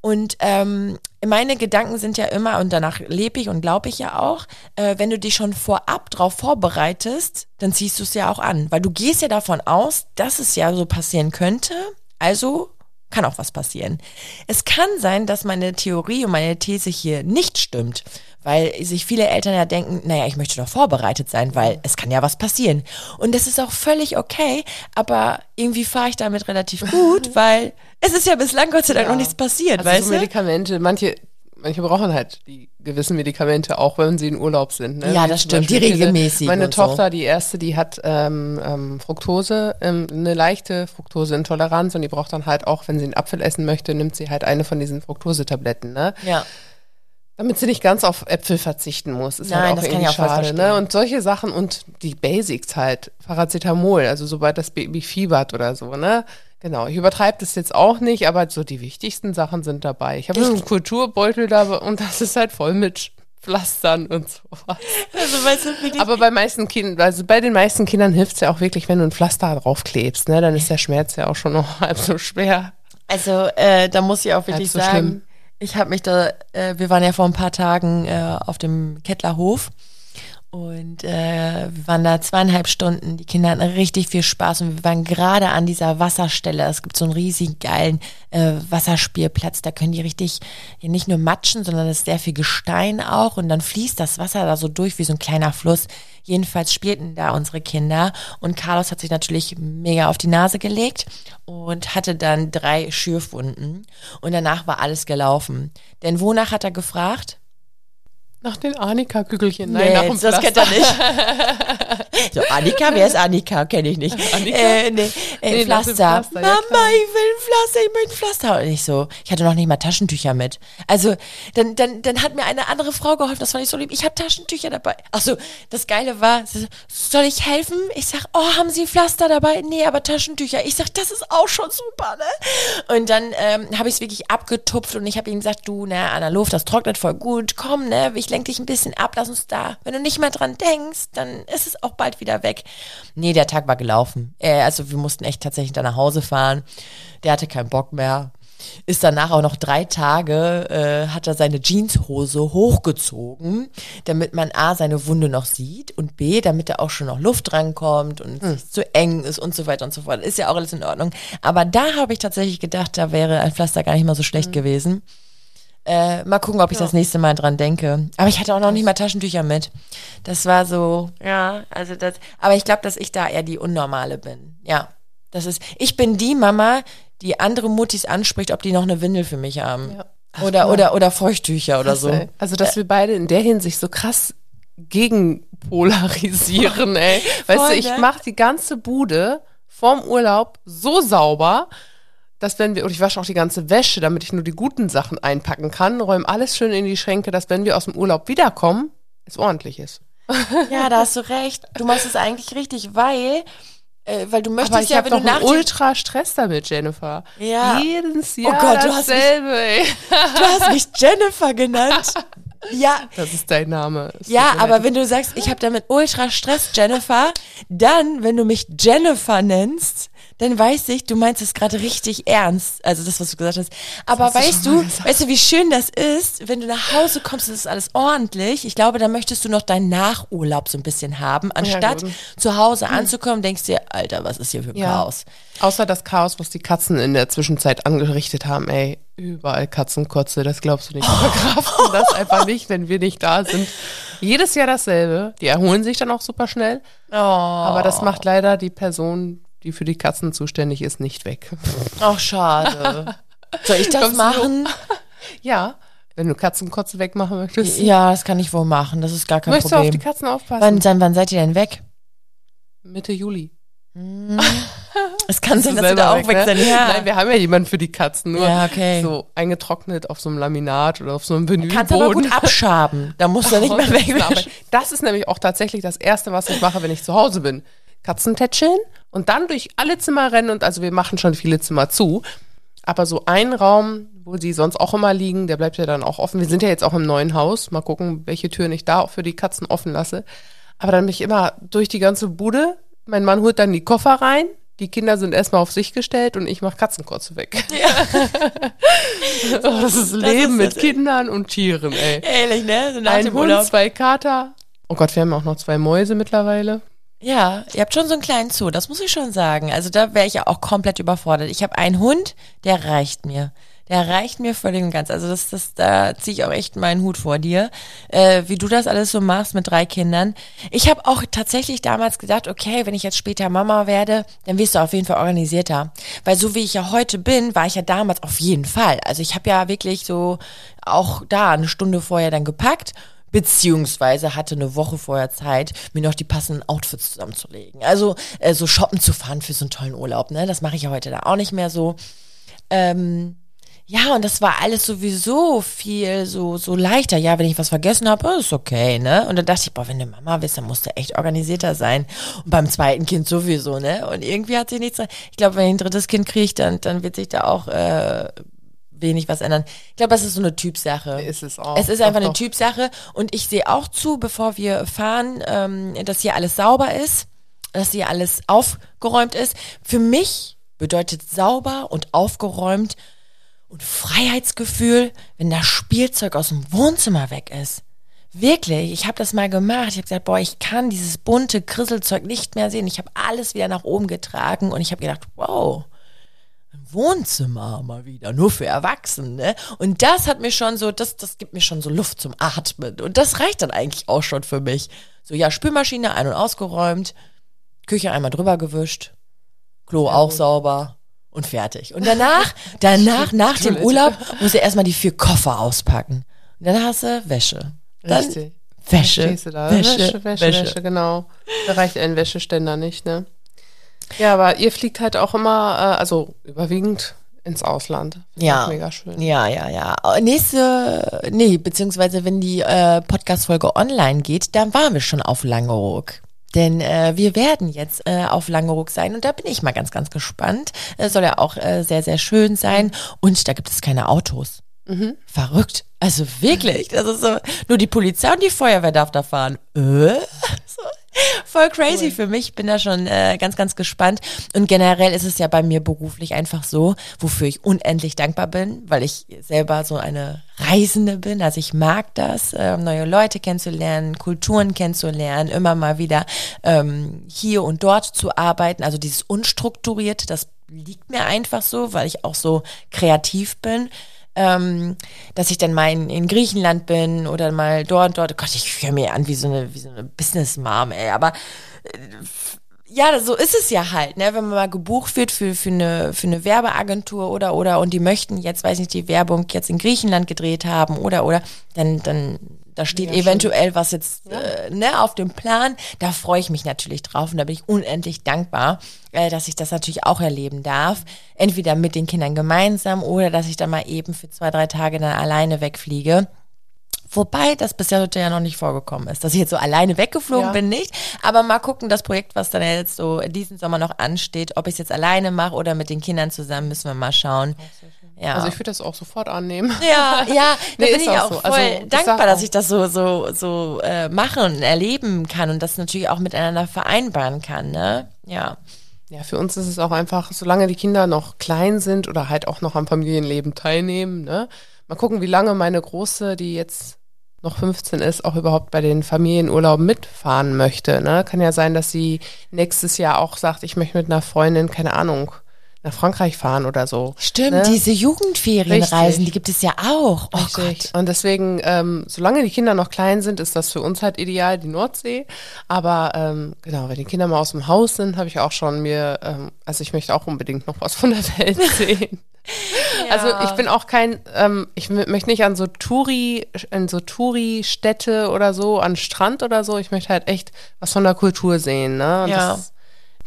Und ähm, meine Gedanken sind ja immer, und danach lebe ich und glaube ich ja auch, äh, wenn du dich schon vorab drauf vorbereitest, dann ziehst du es ja auch an. Weil du gehst ja davon aus, dass es ja so passieren könnte. Also kann auch was passieren. Es kann sein, dass meine Theorie und meine These hier nicht stimmt, weil sich viele Eltern ja denken, naja, ich möchte doch vorbereitet sein, weil es kann ja was passieren. Und das ist auch völlig okay, aber irgendwie fahre ich damit relativ gut, weil es ist ja bislang Gott sei Dank noch nichts passiert, Also weißt so? Medikamente, manche, manche brauchen halt die gewissen Medikamente, auch wenn sie in Urlaub sind. Ne? Ja, das stimmt, die regelmäßig Meine und so. Tochter, die erste, die hat ähm, ähm, Fructose, ähm, eine leichte Fructoseintoleranz und die braucht dann halt auch, wenn sie einen Apfel essen möchte, nimmt sie halt eine von diesen Fructosetabletten, ne? Ja. Damit sie nicht ganz auf Äpfel verzichten muss. Ist Nein, halt auch das kann irgendwie ich auch voll schade, ne? Und solche Sachen und die Basics halt. Paracetamol, also sobald das Baby fiebert oder so, ne? Genau. Ich übertreibe das jetzt auch nicht, aber so die wichtigsten Sachen sind dabei. Ich habe so einen Kulturbeutel da und das ist halt voll mit Pflastern und sowas. Also, weißt du, Aber bei meisten Kindern, also bei den meisten Kindern hilft es ja auch wirklich, wenn du ein Pflaster draufklebst, ne? Dann ist der Schmerz ja auch schon noch halb so schwer. Also äh, da muss ich auch wirklich so sagen, schlimm. ich habe mich da, äh, wir waren ja vor ein paar Tagen äh, auf dem Kettlerhof und äh, wir waren da zweieinhalb Stunden. Die Kinder hatten richtig viel Spaß und wir waren gerade an dieser Wasserstelle. Es gibt so einen riesigen geilen äh, Wasserspielplatz. Da können die richtig ja, nicht nur matschen, sondern es ist sehr viel Gestein auch und dann fließt das Wasser da so durch wie so ein kleiner Fluss. Jedenfalls spielten da unsere Kinder und Carlos hat sich natürlich mega auf die Nase gelegt und hatte dann drei Schürfwunden und danach war alles gelaufen. Denn wonach hat er gefragt? Nach den Annika-Kügelchen, nein, nach dem das kennt er nicht. so, Annika, wer ist Annika? Kenne ich nicht. Annika? Äh, nee, äh, Nee, Pflaster. Pflaster, ja, Mama, klar. ich will ein Pflaster, ich möchte ein Pflaster. Und ich so, ich hatte noch nicht mal Taschentücher mit. Also, dann, dann, dann hat mir eine andere Frau geholfen, das fand ich so lieb. Ich habe Taschentücher dabei. Ach so, das Geile war, so, soll ich helfen? Ich sag, oh, haben Sie Pflaster dabei? Nee, aber Taschentücher. Ich sag, das ist auch schon super, ne? Und dann ähm, habe ich es wirklich abgetupft und ich habe ihm gesagt, du, ne, Anna Luft, das trocknet voll gut. Komm, ne, ich lenk dich ein bisschen ab, lass uns da. Wenn du nicht mehr dran denkst, dann ist es auch bald wieder weg. Nee, der Tag war gelaufen. Äh, also wir mussten echt tatsächlich da nach Hause fahren. Der hatte keinen Bock mehr. ist danach auch noch drei Tage, äh, hat er seine Jeanshose hochgezogen, damit man A, seine Wunde noch sieht und B, damit da auch schon noch Luft rankommt und es nicht zu eng ist und so weiter und so fort. Ist ja auch alles in Ordnung. Aber da habe ich tatsächlich gedacht, da wäre ein Pflaster gar nicht mal so schlecht gewesen. Äh, mal gucken, ob ich das nächste Mal dran denke. Aber ich hatte auch noch nicht mal Taschentücher mit. Das war so, ja, also das. Aber ich glaube, dass ich da eher die Unnormale bin. Ja. Das ist, ich bin die Mama, die andere Muttis anspricht, ob die noch eine Windel für mich haben. Ja. Oder, oder, oder Feuchttücher oder so. Ey. Also, dass wir beide in der Hinsicht so krass gegenpolarisieren, ey. Weißt Voll, du, ich ne? mach die ganze Bude vorm Urlaub so sauber, dass wenn wir, und ich wasche auch die ganze Wäsche, damit ich nur die guten Sachen einpacken kann, räume alles schön in die Schränke, dass wenn wir aus dem Urlaub wiederkommen, es ordentlich ist. Ja, da hast du recht. Du machst es eigentlich richtig, weil, äh, weil du möchtest Aber ich ja, wenn doch du nach ultra Stress damit, Jennifer. Ja. Jedes Jahr Gott, du hast mich- dasselbe. Du hast mich Jennifer genannt. Ja, Das ist dein Name. Es Ja, aber wenn du sagst, ich habe damit ultra Stress, Jennifer, dann, wenn du mich Jennifer nennst, dann weiß ich, du meinst es gerade richtig ernst. Also das, was du gesagt hast. Aber weißt du, gesagt. weißt du, wie schön das ist, wenn du nach Hause kommst, ist alles ordentlich. Ich glaube, da möchtest du noch deinen Nachurlaub so ein bisschen haben, anstatt gut. zu Hause anzukommen, denkst dir, Alter, was ist hier für Ja. Chaos? Außer das Chaos, was die Katzen in der Zwischenzeit angerichtet haben, ey. Überall Katzenkotze, das glaubst du nicht. Wir verkraften das einfach nicht, wenn wir nicht da sind. Jedes Jahr dasselbe. Die erholen sich dann auch super schnell. Oh, Aber das macht leider die Person, die für die Katzen zuständig ist, nicht weg. auch schade. Soll ich das Kommst machen? Ja, wenn du Katzenkotze wegmachen möchtest. Ja, das kann ich wohl machen. Das ist gar kein Möchtest du auf die Problem. Katzen aufpassen? Wann, wann, seid ihr denn weg? Mitte Juli. Es kann sein, dass du da auch weg ne? sein. Ja. Nein, wir haben ja jemanden für die Katzen, nur Ja, okay. so eingetrocknet auf so einem Laminat oder auf so einem Vinylboden. Kannst aber gut abschaben. Da musst du nicht mehr Arbeit. weg. Das ist nämlich auch tatsächlich das Erste, was ich mache, wenn ich zu Hause bin. Katzentätscheln und dann durch alle Zimmer rennen und also wir machen schon viele Zimmer zu. Aber so ein Raum, wo sie sonst auch immer liegen, der bleibt ja dann auch offen. Wir sind ja jetzt auch im neuen Haus. Mal gucken, welche Türen ich da auch für die Katzen offen lasse. Aber dann bin ich immer durch die ganze Bude. Mein Mann holt dann die Koffer rein. Die Kinder sind erstmal auf sich gestellt und ich mache Katzenkotze weg. oh, das ist Leben ist mit das- Kindern und Tieren, ey. Ehrlich, ne? So Ein Hund, Urlaub. zwei Kater. Oh Gott, wir haben auch noch zwei Mäuse mittlerweile. Ja, ihr habt schon so einen kleinen Zoo, das muss ich schon sagen. Also da wäre ich ja auch komplett überfordert. Ich habe einen Hund, der reicht mir. Der reicht mir völlig und ganz. Also das, das, da ziehe ich auch echt meinen Hut vor dir, äh, wie du das alles so machst mit drei Kindern. Ich habe auch tatsächlich damals gedacht, okay, wenn ich jetzt später Mama werde, dann wirst du auf jeden Fall organisierter. Weil so wie ich ja heute bin, war ich ja damals auf jeden Fall. Also ich habe ja wirklich so auch da eine Stunde vorher dann gepackt beziehungsweise hatte eine Woche vorher Zeit, mir noch die passenden Outfits zusammenzulegen. Also äh, so shoppen zu fahren für so einen tollen Urlaub, ne? Das mache ich ja heute da auch nicht mehr so. Ähm, ja, und das war alles sowieso viel so so leichter. Ja, wenn ich was vergessen habe, ist okay, ne? Und dann dachte ich, boah, wenn du Mama bist, dann musst du echt organisierter sein. Und beim zweiten Kind sowieso, ne? Und irgendwie hat sich nichts. Ich glaube, wenn ich ein drittes Kind kriege, dann dann wird sich da auch äh, wenig was ändern. Ich glaube, das ist so eine Typsache. Ist es auch. Es ist Doch, einfach eine doch. Typsache und ich sehe auch zu, bevor wir fahren, ähm, dass hier alles sauber ist, dass hier alles aufgeräumt ist. Für mich bedeutet sauber und aufgeräumt und Freiheitsgefühl, wenn das Spielzeug aus dem Wohnzimmer weg ist. Wirklich, ich habe das mal gemacht. Ich habe gesagt, boah, ich kann dieses bunte Krisselzeug nicht mehr sehen. Ich habe alles wieder nach oben getragen und ich habe gedacht, wow, Wohnzimmer mal wieder, nur für Erwachsene. Und das hat mir schon so, das, das gibt mir schon so Luft zum Atmen. Und das reicht dann eigentlich auch schon für mich. So, ja, Spülmaschine ein- und ausgeräumt, Küche einmal drüber gewischt, Klo auch sauber und fertig. Und danach, danach, nach dem. Urlaub, muss er erstmal die vier Koffer auspacken. Und dann hast du Wäsche. Dann Richtig. Wäsche? Wäsche, Wäsche, Wäsche, Wäsche, genau. Da reicht ein Wäscheständer nicht, ne? Ja, aber ihr fliegt halt auch immer, äh, also überwiegend ins Ausland. Ich Ja. Mega schön. Ja, ja, ja. Nächste, nee, beziehungsweise wenn die äh, Podcast-Folge online geht, dann waren wir schon auf Langeoog. Denn äh, wir werden jetzt äh, auf Langeoog sein und da bin ich mal ganz, ganz gespannt. Äh, soll ja auch äh, sehr, sehr schön sein. Und da gibt es keine Autos. Verrückt. Also wirklich. Das ist so, nur die Polizei und die Feuerwehr darf da fahren. Äh? So. voll crazy für mich. Bin da schon äh, ganz, ganz gespannt. Und generell ist es ja bei mir beruflich einfach so, wofür ich unendlich dankbar bin, weil ich selber so eine Reisende bin. Also ich mag das, äh, neue Leute kennenzulernen, Kulturen kennenzulernen, immer mal wieder ähm, hier und dort zu arbeiten. Also dieses unstrukturierte, das liegt mir einfach so, weil ich auch so kreativ bin. Ähm, dass ich dann mal in, in, Griechenland bin oder mal dort, dort. Gott, ich höre mir an wie so eine, wie so eine Business-Mom, ey. Aber äh, ja, so ist es ja halt, ne? Wenn man mal gebucht wird für, für, eine, für eine Werbeagentur oder, oder, und die möchten jetzt, weiß nicht, die Werbung jetzt in Griechenland gedreht haben oder, oder, dann, dann da steht ja, eventuell schon. was jetzt ja. äh, ne, auf dem Plan. Da freue ich mich natürlich drauf und da bin ich unendlich dankbar, äh, dass ich das natürlich auch erleben darf. Entweder mit den Kindern gemeinsam oder dass ich dann mal eben für zwei, drei Tage dann alleine wegfliege. Wobei das bisher heute ja noch nicht vorgekommen ist, dass ich jetzt so alleine weggeflogen ja. bin, nicht. Aber mal gucken, das Projekt, was dann jetzt so diesen Sommer noch ansteht, ob ich es jetzt alleine mache oder mit den Kindern zusammen, müssen wir mal schauen. Ja. Also ich würde das auch sofort annehmen. Ja, ja, da nee, bin ich auch, so. voll also, dankbar, ich dass ich das so so so äh, mache und erleben kann und das natürlich auch miteinander vereinbaren kann, ne? Ja. Ja, für uns ist es auch einfach, solange die Kinder noch klein sind oder halt auch noch am Familienleben teilnehmen, ne? Mal gucken, wie lange meine Große, die jetzt noch 15 ist, auch überhaupt bei den Familienurlauben mitfahren möchte. Ne? Kann ja sein, dass sie nächstes Jahr auch sagt, ich möchte mit einer Freundin, keine Ahnung, nach Frankreich fahren oder so. Stimmt, ne? diese Jugendferienreisen, die gibt es ja auch. Oh Richtig. Gott. Und deswegen, ähm, solange die Kinder noch klein sind, ist das für uns halt ideal, die Nordsee. Aber ähm, genau, wenn die Kinder mal aus dem Haus sind, habe ich auch schon mir, ähm, also ich möchte auch unbedingt noch was von der Welt sehen. ja. Also ich bin auch kein, ähm, ich möchte nicht an so Touri, in so Touri-Städte oder so, an Strand oder so. Ich möchte halt echt was von der Kultur sehen. Ne? Und ja. Das,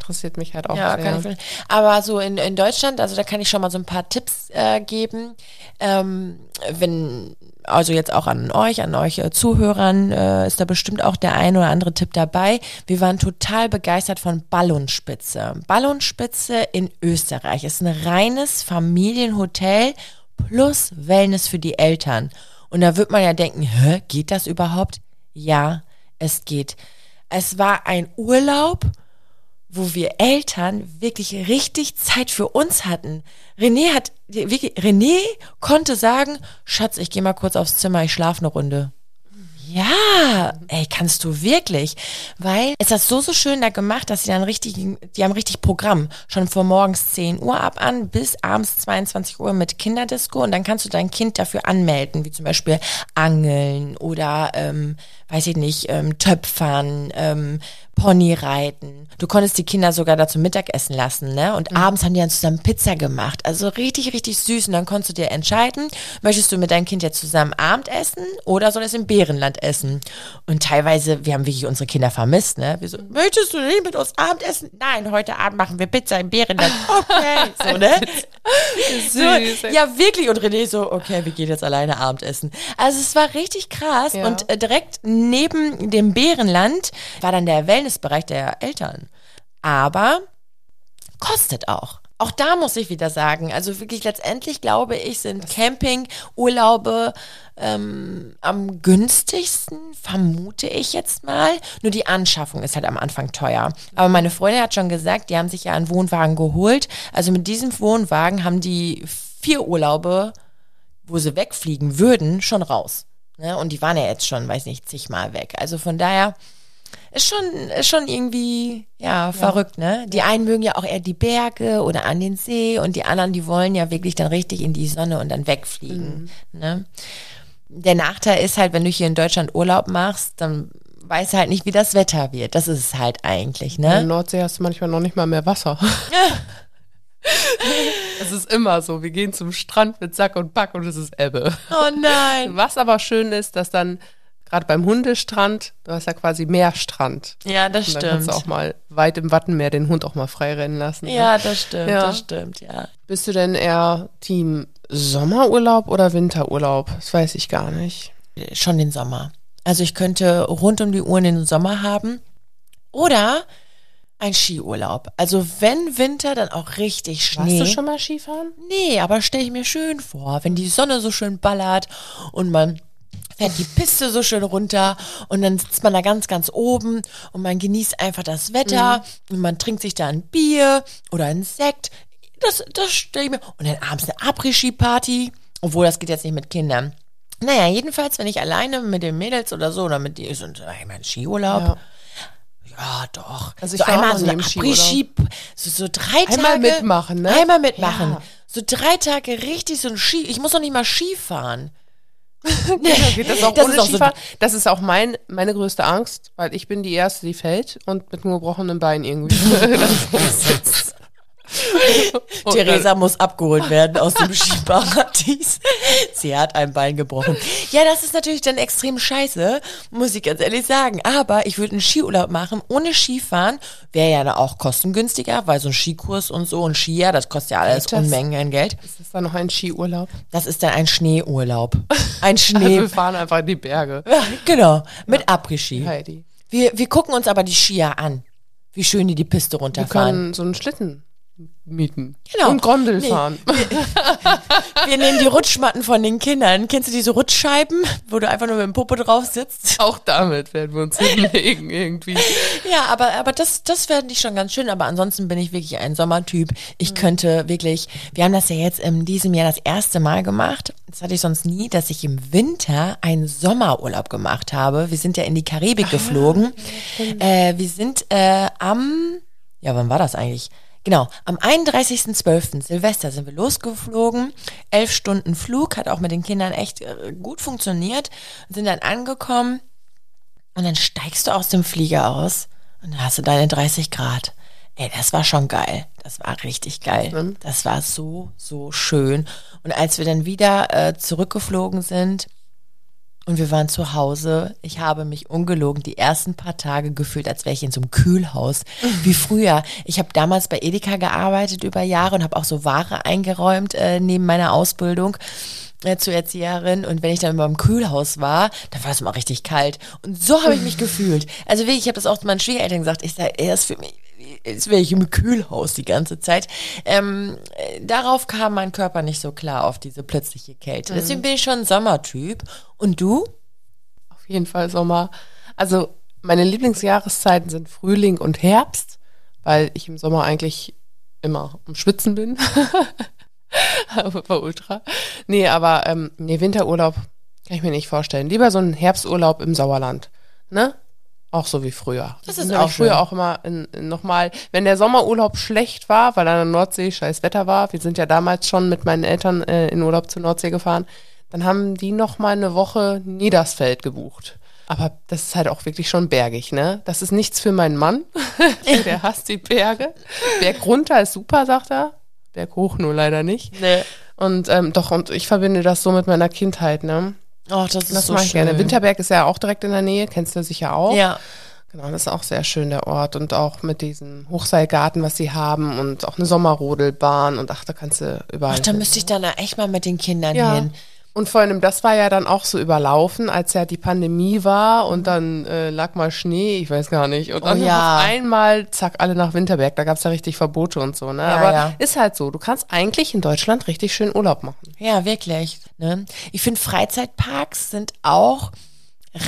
interessiert mich halt auch ja, sehr. Aber so in, in Deutschland, also da kann ich schon mal so ein paar Tipps äh, geben. Ähm, wenn, also jetzt auch an euch, an euch äh, Zuhörern, äh, ist da bestimmt auch der ein oder andere Tipp dabei. Wir waren total begeistert von Ballonspitze. Ballonspitze in Österreich ist ein reines Familienhotel plus Wellness für die Eltern. Und da wird man ja denken, hä, geht das überhaupt? Ja, es geht. Es war ein Urlaub wo wir Eltern wirklich richtig Zeit für uns hatten. René hat wirklich, René konnte sagen, Schatz, ich gehe mal kurz aufs Zimmer, ich schlafe eine Runde. Ja, ey, kannst du wirklich. Weil es ist so, so schön da gemacht, dass sie dann richtig, die haben richtig Programm. Schon von morgens 10 Uhr ab an bis abends 22 Uhr mit Kinderdisco und dann kannst du dein Kind dafür anmelden, wie zum Beispiel Angeln oder, ähm, weiß ich nicht, ähm, Töpfern, ähm, Ponyreiten. Du konntest die Kinder sogar dazu Mittagessen lassen, ne? Und mhm. abends haben die dann zusammen Pizza gemacht. Also richtig, richtig süß. Und dann konntest du dir entscheiden, möchtest du mit deinem Kind jetzt zusammen Abendessen oder soll es im Bärenland essen? Und teilweise, wir haben wirklich unsere Kinder vermisst, ne? Wir so, möchtest du nicht mit uns Abendessen? Nein, heute Abend machen wir Pizza im Bärenland. Okay, so, ne? süß. So, ja, wirklich. Und René so, okay, wir gehen jetzt alleine Abendessen. Also es war richtig krass. Ja. Und äh, direkt neben dem Bärenland war dann der Wellen Wellnessbereich der Eltern. Aber kostet auch. Auch da muss ich wieder sagen, also wirklich letztendlich glaube ich, sind Campingurlaube ähm, am günstigsten, vermute ich jetzt mal. Nur die Anschaffung ist halt am Anfang teuer. Aber meine Freundin hat schon gesagt, die haben sich ja einen Wohnwagen geholt. Also mit diesem Wohnwagen haben die vier Urlaube, wo sie wegfliegen würden, schon raus. Ne? Und die waren ja jetzt schon, weiß nicht, zigmal weg. Also von daher ist schon, ist schon irgendwie, ja, verrückt, ne? Die einen mögen ja auch eher die Berge oder an den See und die anderen, die wollen ja wirklich dann richtig in die Sonne und dann wegfliegen, mhm. ne? Der Nachteil ist halt, wenn du hier in Deutschland Urlaub machst, dann weißt du halt nicht, wie das Wetter wird. Das ist es halt eigentlich, ne? In der Nordsee hast du manchmal noch nicht mal mehr Wasser. Es ist immer so, wir gehen zum Strand mit Sack und Pack und es ist Ebbe. Oh nein. Was aber schön ist, dass dann gerade beim Hundestrand, du hast ja quasi Meerstrand. Ja, das stimmt. Dann kannst du auch mal weit im Wattenmeer den Hund auch mal frei rennen lassen. Ne? Ja, das stimmt, ja. das stimmt, ja. Bist du denn eher Team Sommerurlaub oder Winterurlaub? Das weiß ich gar nicht. Schon den Sommer. Also ich könnte rund um die Uhr den Sommer haben oder ein Skiurlaub. Also wenn Winter, dann auch richtig Schnee. Warst du schon mal Skifahren? Nee, aber stelle ich mir schön vor, wenn die Sonne so schön ballert und man fährt die Piste so schön runter und dann sitzt man da ganz, ganz oben und man genießt einfach das Wetter und man trinkt sich da ein Bier oder ein Sekt. Das, das stelle ich mir. Und dann abends eine Après-Ski-Party. Obwohl, das geht jetzt nicht mit Kindern. Naja, jedenfalls, wenn ich alleine mit den Mädels oder so oder mit dir so ein Skiurlaub. Ja. Ja, doch. Also ich so einmal so eine. Après-Ski, so, so drei Einmal Tage. mitmachen, ne? Einmal mitmachen. Ja. So drei Tage richtig so ein Ski. Ich muss noch nicht mal Ski fahren. Geht das auch Das ohne ist auch so- Skifahren? das ist auch mein, meine größte Angst, weil ich bin die Erste, die fällt und mit einem gebrochenen Bein irgendwie. das ist Und Theresa muss abgeholt werden aus dem Skiparadies. Sie hat ein Bein gebrochen. Ja, das ist natürlich dann extrem scheiße, muss ich ganz ehrlich sagen. Aber ich würde einen Skiurlaub machen ohne Skifahren. Wäre ja dann auch kostengünstiger, weil so ein Skikurs und so und Skier, das kostet ja alles das? Unmengen an Geld. Ist das dann noch ein Skiurlaub? Das ist dann ein Schneeurlaub. Ein Also Schnee. wir fahren einfach in die Berge. Ja, genau, mit Après-Ski. Heidi. Wir, wir gucken uns aber die Skier an. Wie schön die die Piste Wir runterfahren. können so einen Schlitten mieten. Genau. Und Gondel Nee. fahren. Wir nehmen die Rutschmatten von den Kindern. Kennst du diese Rutschscheiben, wo du einfach nur mit dem Popo drauf sitzt? Auch damit werden wir uns hinlegen irgendwie. Ja, aber, aber das, das fände ich schon ganz schön. Aber ansonsten bin ich wirklich ein Sommertyp. Ich könnte wirklich, wir haben das ja jetzt in diesem Jahr das erste Mal gemacht. Das hatte ich sonst nie, dass ich im Winter einen Sommerurlaub gemacht habe. Wir sind ja in die Karibik geflogen. Äh, wir sind äh, am, ja, wann war das eigentlich? Genau, am 31.12. Silvester sind wir losgeflogen. Elf Stunden Flug, hat auch mit den Kindern echt äh, gut funktioniert. Sind dann angekommen und dann steigst du aus dem Flieger aus und dann hast du deine 30 Grad. Ey, das war schon geil. Das war richtig geil. Das war so, so schön. Und als wir dann wieder äh, zurückgeflogen sind und wir waren zu Hause, ich habe mich ungelogen die ersten paar Tage gefühlt, als wäre ich in so einem Kühlhaus. Wie früher. Ich habe damals bei Edeka gearbeitet über Jahre und habe auch so Ware eingeräumt äh, neben meiner Ausbildung äh, zur Erzieherin und wenn ich dann immer im Kühlhaus war, dann war es immer richtig kalt. Und so habe ich mich gefühlt. Also wirklich, ich habe das auch zu meinen Schwiegereltern gesagt. Ich sage, er ist für mich, jetzt wäre ich im Kühlhaus die ganze Zeit. Ähm, äh, darauf kam mein Körper nicht so klar auf diese plötzliche Kälte. Deswegen bin ich schon ein Sommertyp. Und du? Auf jeden Fall Sommer. Also meine Lieblingsjahreszeiten sind Frühling und Herbst, weil ich im Sommer eigentlich immer am Schwitzen bin. war ultra. Nee, aber ähm, nee, Winterurlaub kann ich mir nicht vorstellen. Lieber so ein Herbsturlaub im Sauerland. Ne? Auch so wie früher. Das ist auch früher schön. auch immer nochmal, wenn der Sommerurlaub schlecht war, weil an der Nordsee scheiß Wetter war, wir sind ja damals schon mit meinen Eltern äh, in Urlaub zur Nordsee gefahren, dann haben die nochmal eine Woche Niedersfeld gebucht. Aber das ist halt auch wirklich schon bergig, ne? Das ist nichts für meinen Mann. der hasst die Berge. Berg runter ist super, sagt er. Berg hoch nur leider nicht. Nee. Und ähm, doch, und ich verbinde das so mit meiner Kindheit, ne? Ach, das ist Das so mache ich schön. gerne. Winterberg ist ja auch direkt in der Nähe, kennst du sicher auch. Ja. Genau, das ist auch sehr schön, der Ort. Und auch mit diesem Hochseilgarten, was sie haben und auch eine Sommerrodelbahn und ach, da kannst du überall. Ach, da hin. müsste ich dann echt mal mit den Kindern ja. hin. Und vor allem, das war ja dann auch so überlaufen, als ja die Pandemie war und dann äh, lag mal Schnee, ich weiß gar nicht. Und dann Oh ja. auf einmal, zack, alle nach Winterberg. Da gab's ja richtig Verbote und so, ne? Ja, Aber ja. ist halt so. Du kannst eigentlich in Deutschland richtig schön Urlaub machen. Ja, wirklich. Ne? Ich finde, Freizeitparks sind auch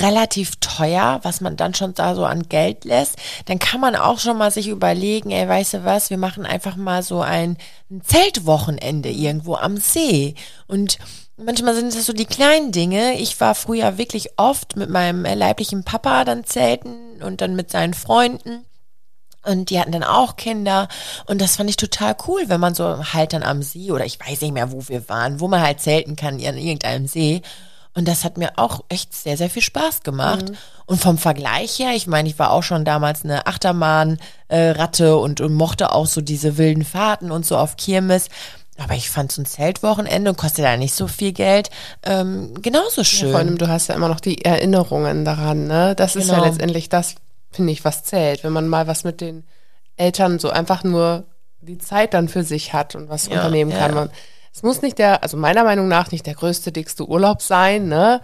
relativ teuer, was man dann schon da so an Geld lässt. Dann kann man auch schon mal sich überlegen, ey, weißt du was, wir machen einfach mal so ein, ein Zeltwochenende irgendwo am See. Und manchmal sind das so die kleinen Dinge. Ich war früher wirklich oft mit meinem äh, leiblichen Papa dann zelten und dann mit seinen Freunden. Und die hatten dann auch Kinder. Und das fand ich total cool, wenn man so halt dann am See oder ich weiß nicht mehr, wo wir waren, wo man halt zelten kann an irgendeinem See. Und das hat mir auch echt sehr, sehr viel Spaß gemacht. Und vom Vergleich her, ich meine, ich war auch schon damals eine Achterbahn-Ratte und, und mochte auch so diese wilden Fahrten und so auf Kirmes. Aber ich fand so ein Zeltwochenende und kostet ja nicht so viel Geld, ähm, genauso schön. Vor allem, du hast ja immer noch die Erinnerungen daran, ne? Das ist ja Genau. letztendlich das, finde ich, was zählt. Wenn man mal was mit den Eltern so einfach nur die Zeit dann für sich hat und was Ja, unternehmen kann. ja. Es muss nicht der, also meiner Meinung nach nicht der größte, dickste Urlaub sein, ne?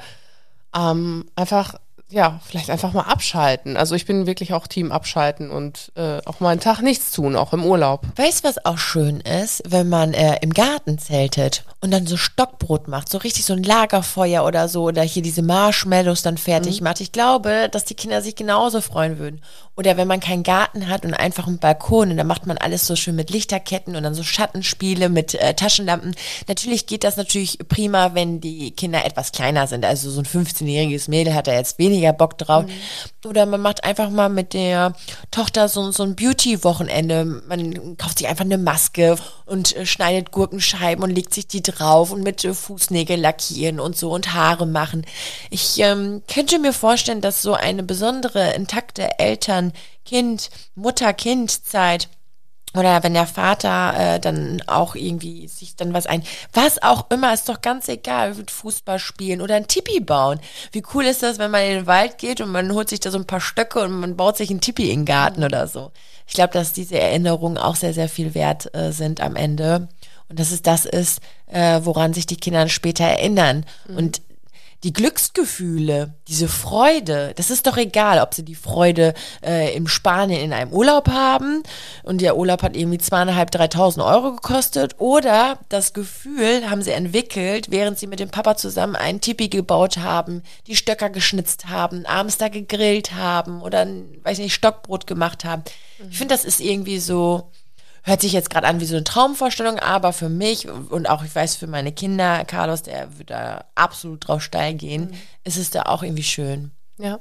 Ähm, einfach ja, vielleicht einfach mal abschalten. Also ich bin wirklich auch Team abschalten und äh, auch mal einen Tag nichts tun, auch im Urlaub. Weißt du, was auch schön ist, wenn man äh, im Garten zeltet und dann so Stockbrot macht, so richtig so ein Lagerfeuer oder so oder hier diese Marshmallows dann fertig macht. Ich glaube, dass die Kinder sich genauso freuen würden. Oder wenn man keinen Garten hat und einfach einen Balkon und dann macht man alles so schön mit Lichterketten und dann so Schattenspiele mit äh, Taschenlampen. Natürlich geht das natürlich prima, wenn die Kinder etwas kleiner sind. Also so ein 15-jähriges Mädel hat da jetzt weniger Bock drauf. Oder man macht einfach mal mit der Tochter so, so ein Beauty-Wochenende. Man kauft sich einfach eine Maske und äh, schneidet Gurkenscheiben und legt sich die drauf und mit äh, Fußnägel lackieren und so und Haare machen. Ich ähm, könnte mir vorstellen, dass so eine besondere, intakte Eltern-Kind, Mutter-Kind-Zeit oder wenn der Vater äh, dann auch irgendwie sich dann was ein, was auch immer, ist doch ganz egal, mit Fußball spielen oder ein Tipi bauen. Wie cool ist das, wenn man in den Wald geht und man holt sich da so ein paar Stöcke und man baut sich ein Tipi in den Garten oder so. Ich glaube, dass diese Erinnerungen auch sehr, sehr viel wert äh, sind am Ende. Und dass es das ist, äh, woran sich die Kinder später erinnern. Und die Glücksgefühle, diese Freude, das ist doch egal, ob sie die Freude äh, in Spanien in einem Urlaub haben und der Urlaub hat irgendwie zweieinhalb, dreitausend Euro gekostet oder das Gefühl haben sie entwickelt, während sie mit dem Papa zusammen einen Tipi gebaut haben, die Stöcker geschnitzt haben, abends da gegrillt haben oder, ein, weiß nicht, Stockbrot gemacht haben. Ich finde, das ist irgendwie so, hört sich jetzt gerade an wie so eine Traumvorstellung, aber für mich und auch ich weiß für meine Kinder, Carlos, der wird da absolut drauf steil gehen, ist es da auch irgendwie schön. Ja.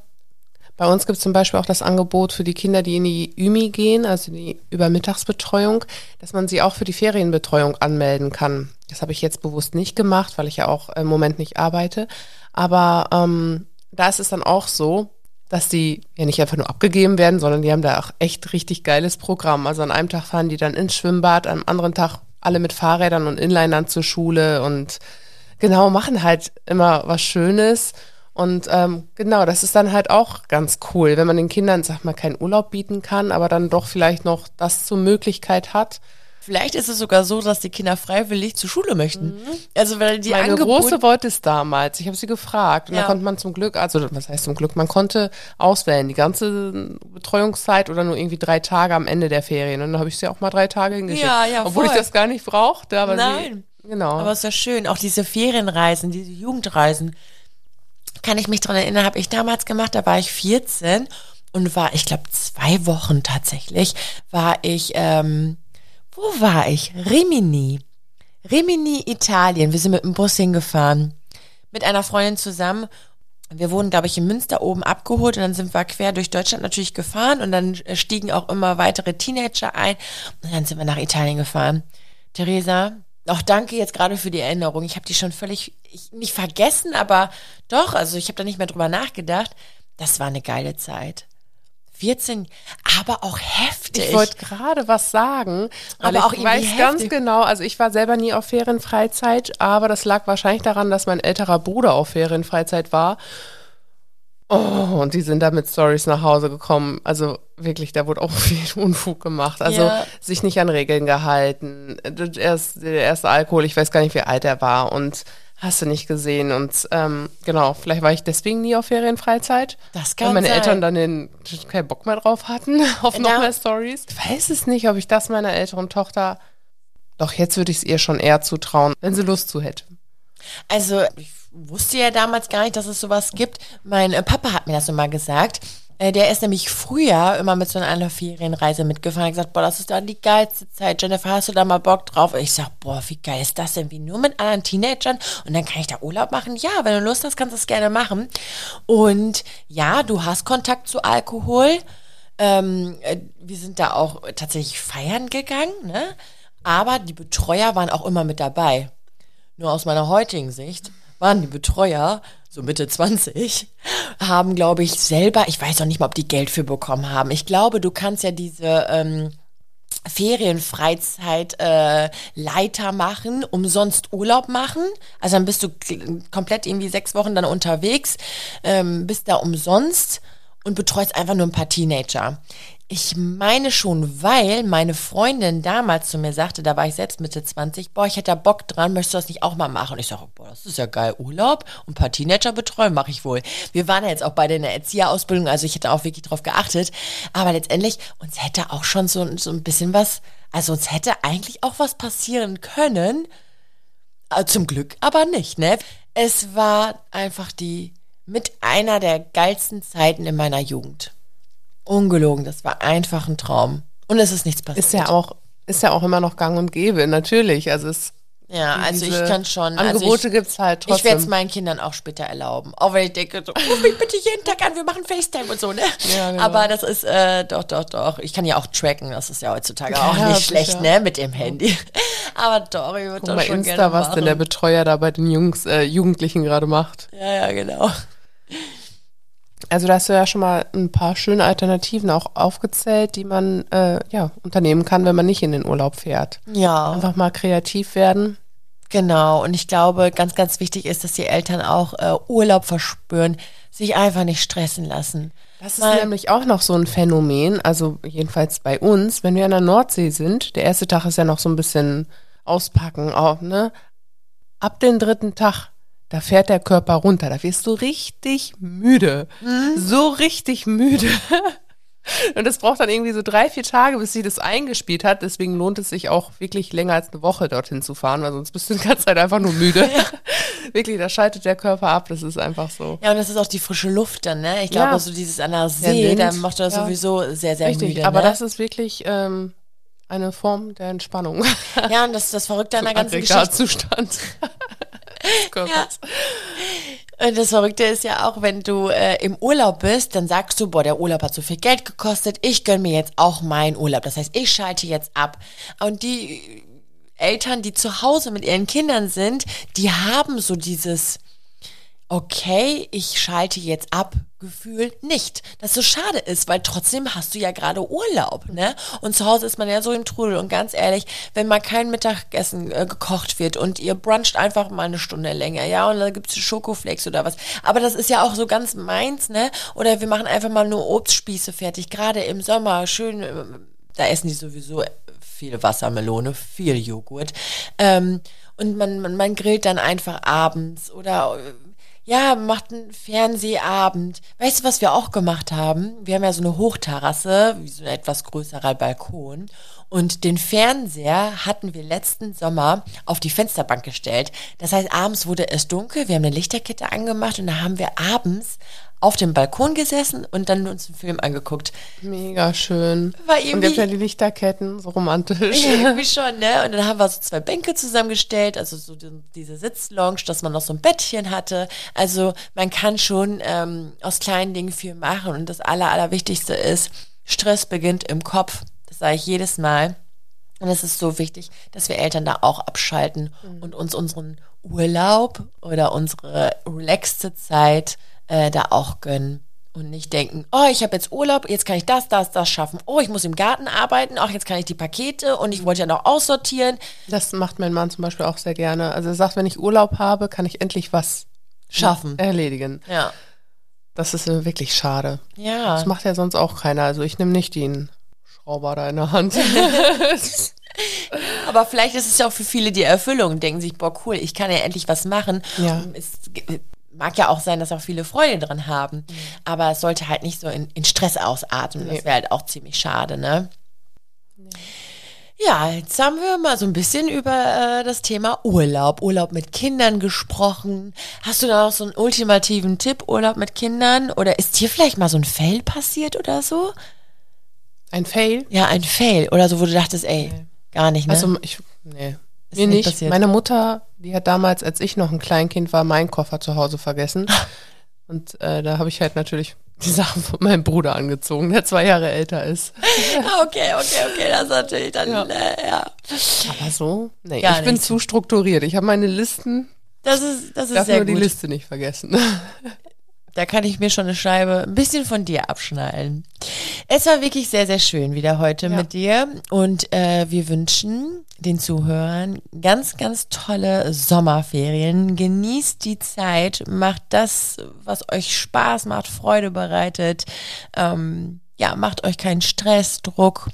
Bei uns gibt es zum Beispiel auch das Angebot für die Kinder, die in die Ümi gehen, also die Übermittagsbetreuung, dass man sie auch für die Ferienbetreuung anmelden kann. Das habe ich jetzt bewusst nicht gemacht, weil ich ja auch im Moment nicht arbeite. Aber ähm, da ist es dann auch so, dass die ja nicht einfach nur abgegeben werden, sondern die haben da auch echt richtig geiles Programm. Also an einem Tag fahren die dann ins Schwimmbad, am anderen Tag alle mit Fahrrädern und Inlinern zur Schule und genau, machen halt immer was Schönes. Und ähm, genau, das ist dann halt auch ganz cool, wenn man den Kindern, sag mal, keinen Urlaub bieten kann, aber dann doch vielleicht noch das zur Möglichkeit hat. Vielleicht ist es sogar so, dass die Kinder freiwillig zur Schule möchten. Also weil die Meine Angebote Große wollte es damals. Ich habe sie gefragt. Und Ja. da konnte man zum Glück, also was heißt zum Glück, man konnte auswählen, die ganze Betreuungszeit oder nur irgendwie drei Tage am Ende der Ferien. Und dann habe ich sie auch mal drei Tage hingeschickt. Ja, ja, Obwohl voll. ich das gar nicht brauchte. Aber Nein. Sie, genau. Aber es ist ja schön, auch diese Ferienreisen, diese Jugendreisen. Kann ich mich dran erinnern, habe ich damals gemacht, da war ich 14 und war, ich glaube, zwei Wochen tatsächlich, war ich, ähm, wo war ich? Rimini. Rimini, Italien. Wir sind mit dem Bus hingefahren. Mit einer Freundin zusammen. Wir wurden, glaube ich, in Münster oben abgeholt und dann sind wir quer durch Deutschland natürlich gefahren und dann äh, stiegen auch immer weitere Teenager ein und dann sind wir nach Italien gefahren. Theresa, auch danke jetzt gerade für die Erinnerung. Ich habe die schon völlig ich, nicht vergessen, aber doch, also ich habe da nicht mehr drüber nachgedacht. Das war eine geile Zeit. 14, aber auch heftig. Ich wollte gerade was sagen, Aber auch ich weiß ganz heftig. genau, also ich war selber nie auf Ferienfreizeit, aber das lag wahrscheinlich daran, dass mein älterer Bruder auf Ferienfreizeit war. Oh, und die sind da mit Stories nach Hause gekommen. Also wirklich, da wurde auch viel Unfug gemacht. Also Ja. sich nicht an Regeln gehalten. Erst, der erste Alkohol, ich weiß gar nicht, wie alt er war und hast du nicht gesehen. Und ähm, genau, vielleicht war ich deswegen nie auf Ferienfreizeit. Das kann Weil meine sein. Eltern dann den, keinen Bock mehr drauf hatten, auf noch mehr Stories. Ich weiß es nicht, ob ich das meiner älteren Tochter. Doch jetzt würde ich es ihr schon eher zutrauen, wenn sie Lust zu hätte. Also, ich wusste ja damals gar nicht, dass es sowas gibt. Mein äh, Papa hat mir das immer gesagt. Äh, der ist nämlich früher immer mit so einer Ferienreise mitgefahren. Hat gesagt, boah, das ist dann die geilste Zeit. Jennifer, hast du da mal Bock drauf? Und ich sag, boah, wie geil ist das denn? Wie nur mit anderen Teenagern? Und dann kann ich da Urlaub machen? Ja, wenn du Lust hast, kannst du es gerne machen. Und ja, du hast Kontakt zu Alkohol. Ähm, äh, wir sind da auch tatsächlich feiern gegangen, ne? Aber die Betreuer waren auch immer mit dabei. Nur aus meiner heutigen Sicht waren die Betreuer, so Mitte 20, haben, glaube ich, selber, ich weiß auch nicht mal, ob die Geld für bekommen haben. Ich glaube, du kannst ja diese ähm, Ferienfreizeit äh, Leiter machen, umsonst Urlaub machen. Also dann bist du komplett irgendwie sechs Wochen dann unterwegs, ähm, bist da umsonst. und betreust einfach nur ein paar Teenager. Ich meine schon, weil meine Freundin damals zu mir sagte, da war ich selbst Mitte 20, boah, ich hätte da Bock dran, möchtest du das nicht auch mal machen? Und ich sage, boah, das ist ja geil, Urlaub und ein paar Teenager betreuen, mache ich wohl. Wir waren ja jetzt auch beide in der Erzieherausbildung, also ich hätte auch wirklich drauf geachtet. Aber letztendlich, uns hätte auch schon so, so ein bisschen was, also uns hätte eigentlich auch was passieren können. Äh, Zum Glück aber nicht, ne? Es war einfach die mit einer der geilsten Zeiten in meiner Jugend. Ungelogen, das war einfach ein Traum. Und es ist nichts passiert. Ist ja auch, ist ja auch immer noch gang und gäbe, natürlich. Also es Ja, also ich kann schon. Angebote also ich, gibt's halt Ich werde es trotzdem. meinen Kindern auch später erlauben. Auch wenn ich denke, so, ruf mich bitte jeden Tag an, wir machen FaceTime und so, ne? Ja, genau. Aber das ist, äh, doch, doch, doch. Ich kann ja auch tracken, das ist ja heutzutage auch Ja, nicht schlecht, sicher. ne? Mit dem Handy. Aber doch, ich würde das schon Insta, gerne was denn der machen. Betreuer da bei den Jungs, äh, Jugendlichen gerade macht. Ja, ja, genau. Also da hast du ja schon mal ein paar schöne Alternativen auch aufgezählt, die man äh, ja unternehmen kann, wenn man nicht in den Urlaub fährt. Ja. Einfach mal kreativ werden. Genau, und ich glaube, ganz, ganz wichtig ist, dass die Eltern auch äh, Urlaub verspüren, sich einfach nicht stressen lassen. Das ist nämlich auch noch so ein Phänomen, also jedenfalls bei uns, wenn wir an der Nordsee sind, der erste Tag ist ja noch so ein bisschen auspacken, auch, ne? Ab dem dritten Tag, da fährt der Körper runter, da wirst du richtig müde. So richtig müde. Und es braucht dann irgendwie so drei, vier Tage, bis sie das eingespielt hat. Deswegen lohnt es sich auch wirklich länger als eine Woche dorthin zu fahren, weil sonst bist du die ganze Zeit einfach nur müde. wirklich, da schaltet der Körper ab. Das ist einfach so. Ja, und das ist auch die frische Luft dann, ne? Ich glaube, Ja. so dieses an der See, Wind, da macht er ja. sowieso sehr, sehr Richtig, müde. aber ne? das ist wirklich ähm, eine Form der Entspannung. Ja, und das, das Verrückte an der ganzen Geschichte. Körpers. Und das Verrückte ist ja auch, wenn du äh, im Urlaub bist, dann sagst du, boah, der Urlaub hat so viel Geld gekostet, ich gönn mir jetzt auch meinen Urlaub. Das heißt, ich schalte jetzt ab. Und die Eltern, die zu Hause mit ihren Kindern sind, die haben so dieses okay, ich schalte jetzt ab, Gefühl nicht. Das so schade ist, weil trotzdem hast du ja gerade Urlaub, ne? Und zu Hause ist man ja so im Trudel. Und ganz ehrlich, wenn mal kein Mittagessen äh, gekocht wird und ihr bruncht einfach mal eine Stunde länger, ja, und da gibt's Schokoflakes oder was. Aber das ist ja auch so ganz meins, ne? Oder wir machen einfach mal nur Obstspieße fertig, gerade im Sommer, schön, äh, da essen die sowieso viel Wassermelone, viel Joghurt. Ähm, und man, man, man grillt dann einfach abends oder äh, ja, macht einen Fernsehabend. Weißt du, was wir auch gemacht haben? Wir haben ja so eine Hochterrasse, wie so ein etwas größerer Balkon. Und den Fernseher hatten wir letzten Sommer auf die Fensterbank gestellt. Das heißt, abends wurde es dunkel, wir haben eine Lichterkette angemacht und da haben wir abends auf dem Balkon gesessen und dann uns einen Film angeguckt. Mega schön. War Und irgendwie- jetzt ja die Lichterketten, so romantisch. Ja, irgendwie schon, ne? Und dann haben wir so zwei Bänke zusammengestellt, also so die, diese Sitzlounge, dass man noch so ein Bettchen hatte. Also man kann schon ähm, aus kleinen Dingen viel machen. Und das Aller, Allerwichtigste ist, Stress beginnt im Kopf. Das sage ich jedes Mal. Und es ist so wichtig, dass wir Eltern da auch abschalten und uns unseren Urlaub oder unsere relaxte Zeit äh, da auch gönnen. Und nicht denken, oh, ich habe jetzt Urlaub, jetzt kann ich das, das, das schaffen. Oh, ich muss im Garten arbeiten, ach, jetzt kann ich die Pakete und ich wollte ja noch aussortieren. Das macht mein Mann zum Beispiel auch sehr gerne. Also er sagt, wenn ich Urlaub habe, kann ich endlich was Schaffen. erledigen. Ja. Das ist wirklich schade. Ja. Das macht ja sonst auch keiner. Also ich nehme nicht den Schrauber da in der Hand. Aber vielleicht ist es ja auch für viele die Erfüllung, denken sich, boah, cool, ich kann ja endlich was machen. Ja. Es mag ja auch sein, dass auch viele Freude dran haben, aber es sollte halt nicht so in, in Stress ausatmen. Das Nee. wäre halt auch ziemlich schade, ne? Ja, jetzt haben wir mal so ein bisschen über äh, das Thema Urlaub, Urlaub mit Kindern gesprochen. Hast du da noch so einen ultimativen Tipp, Urlaub mit Kindern? Oder ist dir vielleicht mal so ein Fail passiert oder so? Ein Fail? Ja, ein Fail oder so, wo du dachtest, ey, gar nicht, ne? Also ich, nee. Ist Mir nicht passiert. Meine Mutter, die hat damals, als ich noch ein Kleinkind war, meinen Koffer zu Hause vergessen. Und äh, da habe ich halt natürlich die Sachen von meinem Bruder angezogen, der zwei Jahre älter ist. Okay, okay, okay, das ist natürlich dann, Ja. Äh, ja. Aber so? Nee, Gar ich bin nicht. zu strukturiert. Ich habe meine Listen, Das ist, das ist darf sehr nur die gut. Liste nicht vergessen. Da kann ich mir schon eine Scheibe ein bisschen von dir abschneiden. Es war wirklich sehr, sehr schön wieder heute Ja. mit dir und äh, wir wünschen den Zuhörern ganz, ganz tolle Sommerferien. Genießt die Zeit, macht das, was euch Spaß macht, Freude bereitet. Ähm, ja, macht euch keinen Stress, Druck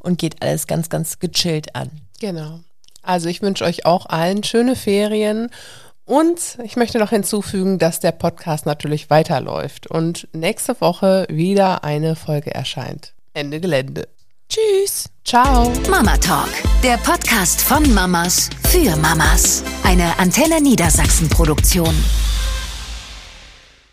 und geht alles ganz, ganz gechillt an. Genau. Also ich wünsche euch auch allen schöne Ferien und ich möchte noch hinzufügen, dass der Podcast natürlich weiterläuft und nächste Woche wieder eine Folge erscheint. Ende Gelände. Tschüss. Ciao. Mama Talk, der Podcast von Mamas für Mamas. Eine Antenne Niedersachsen Produktion.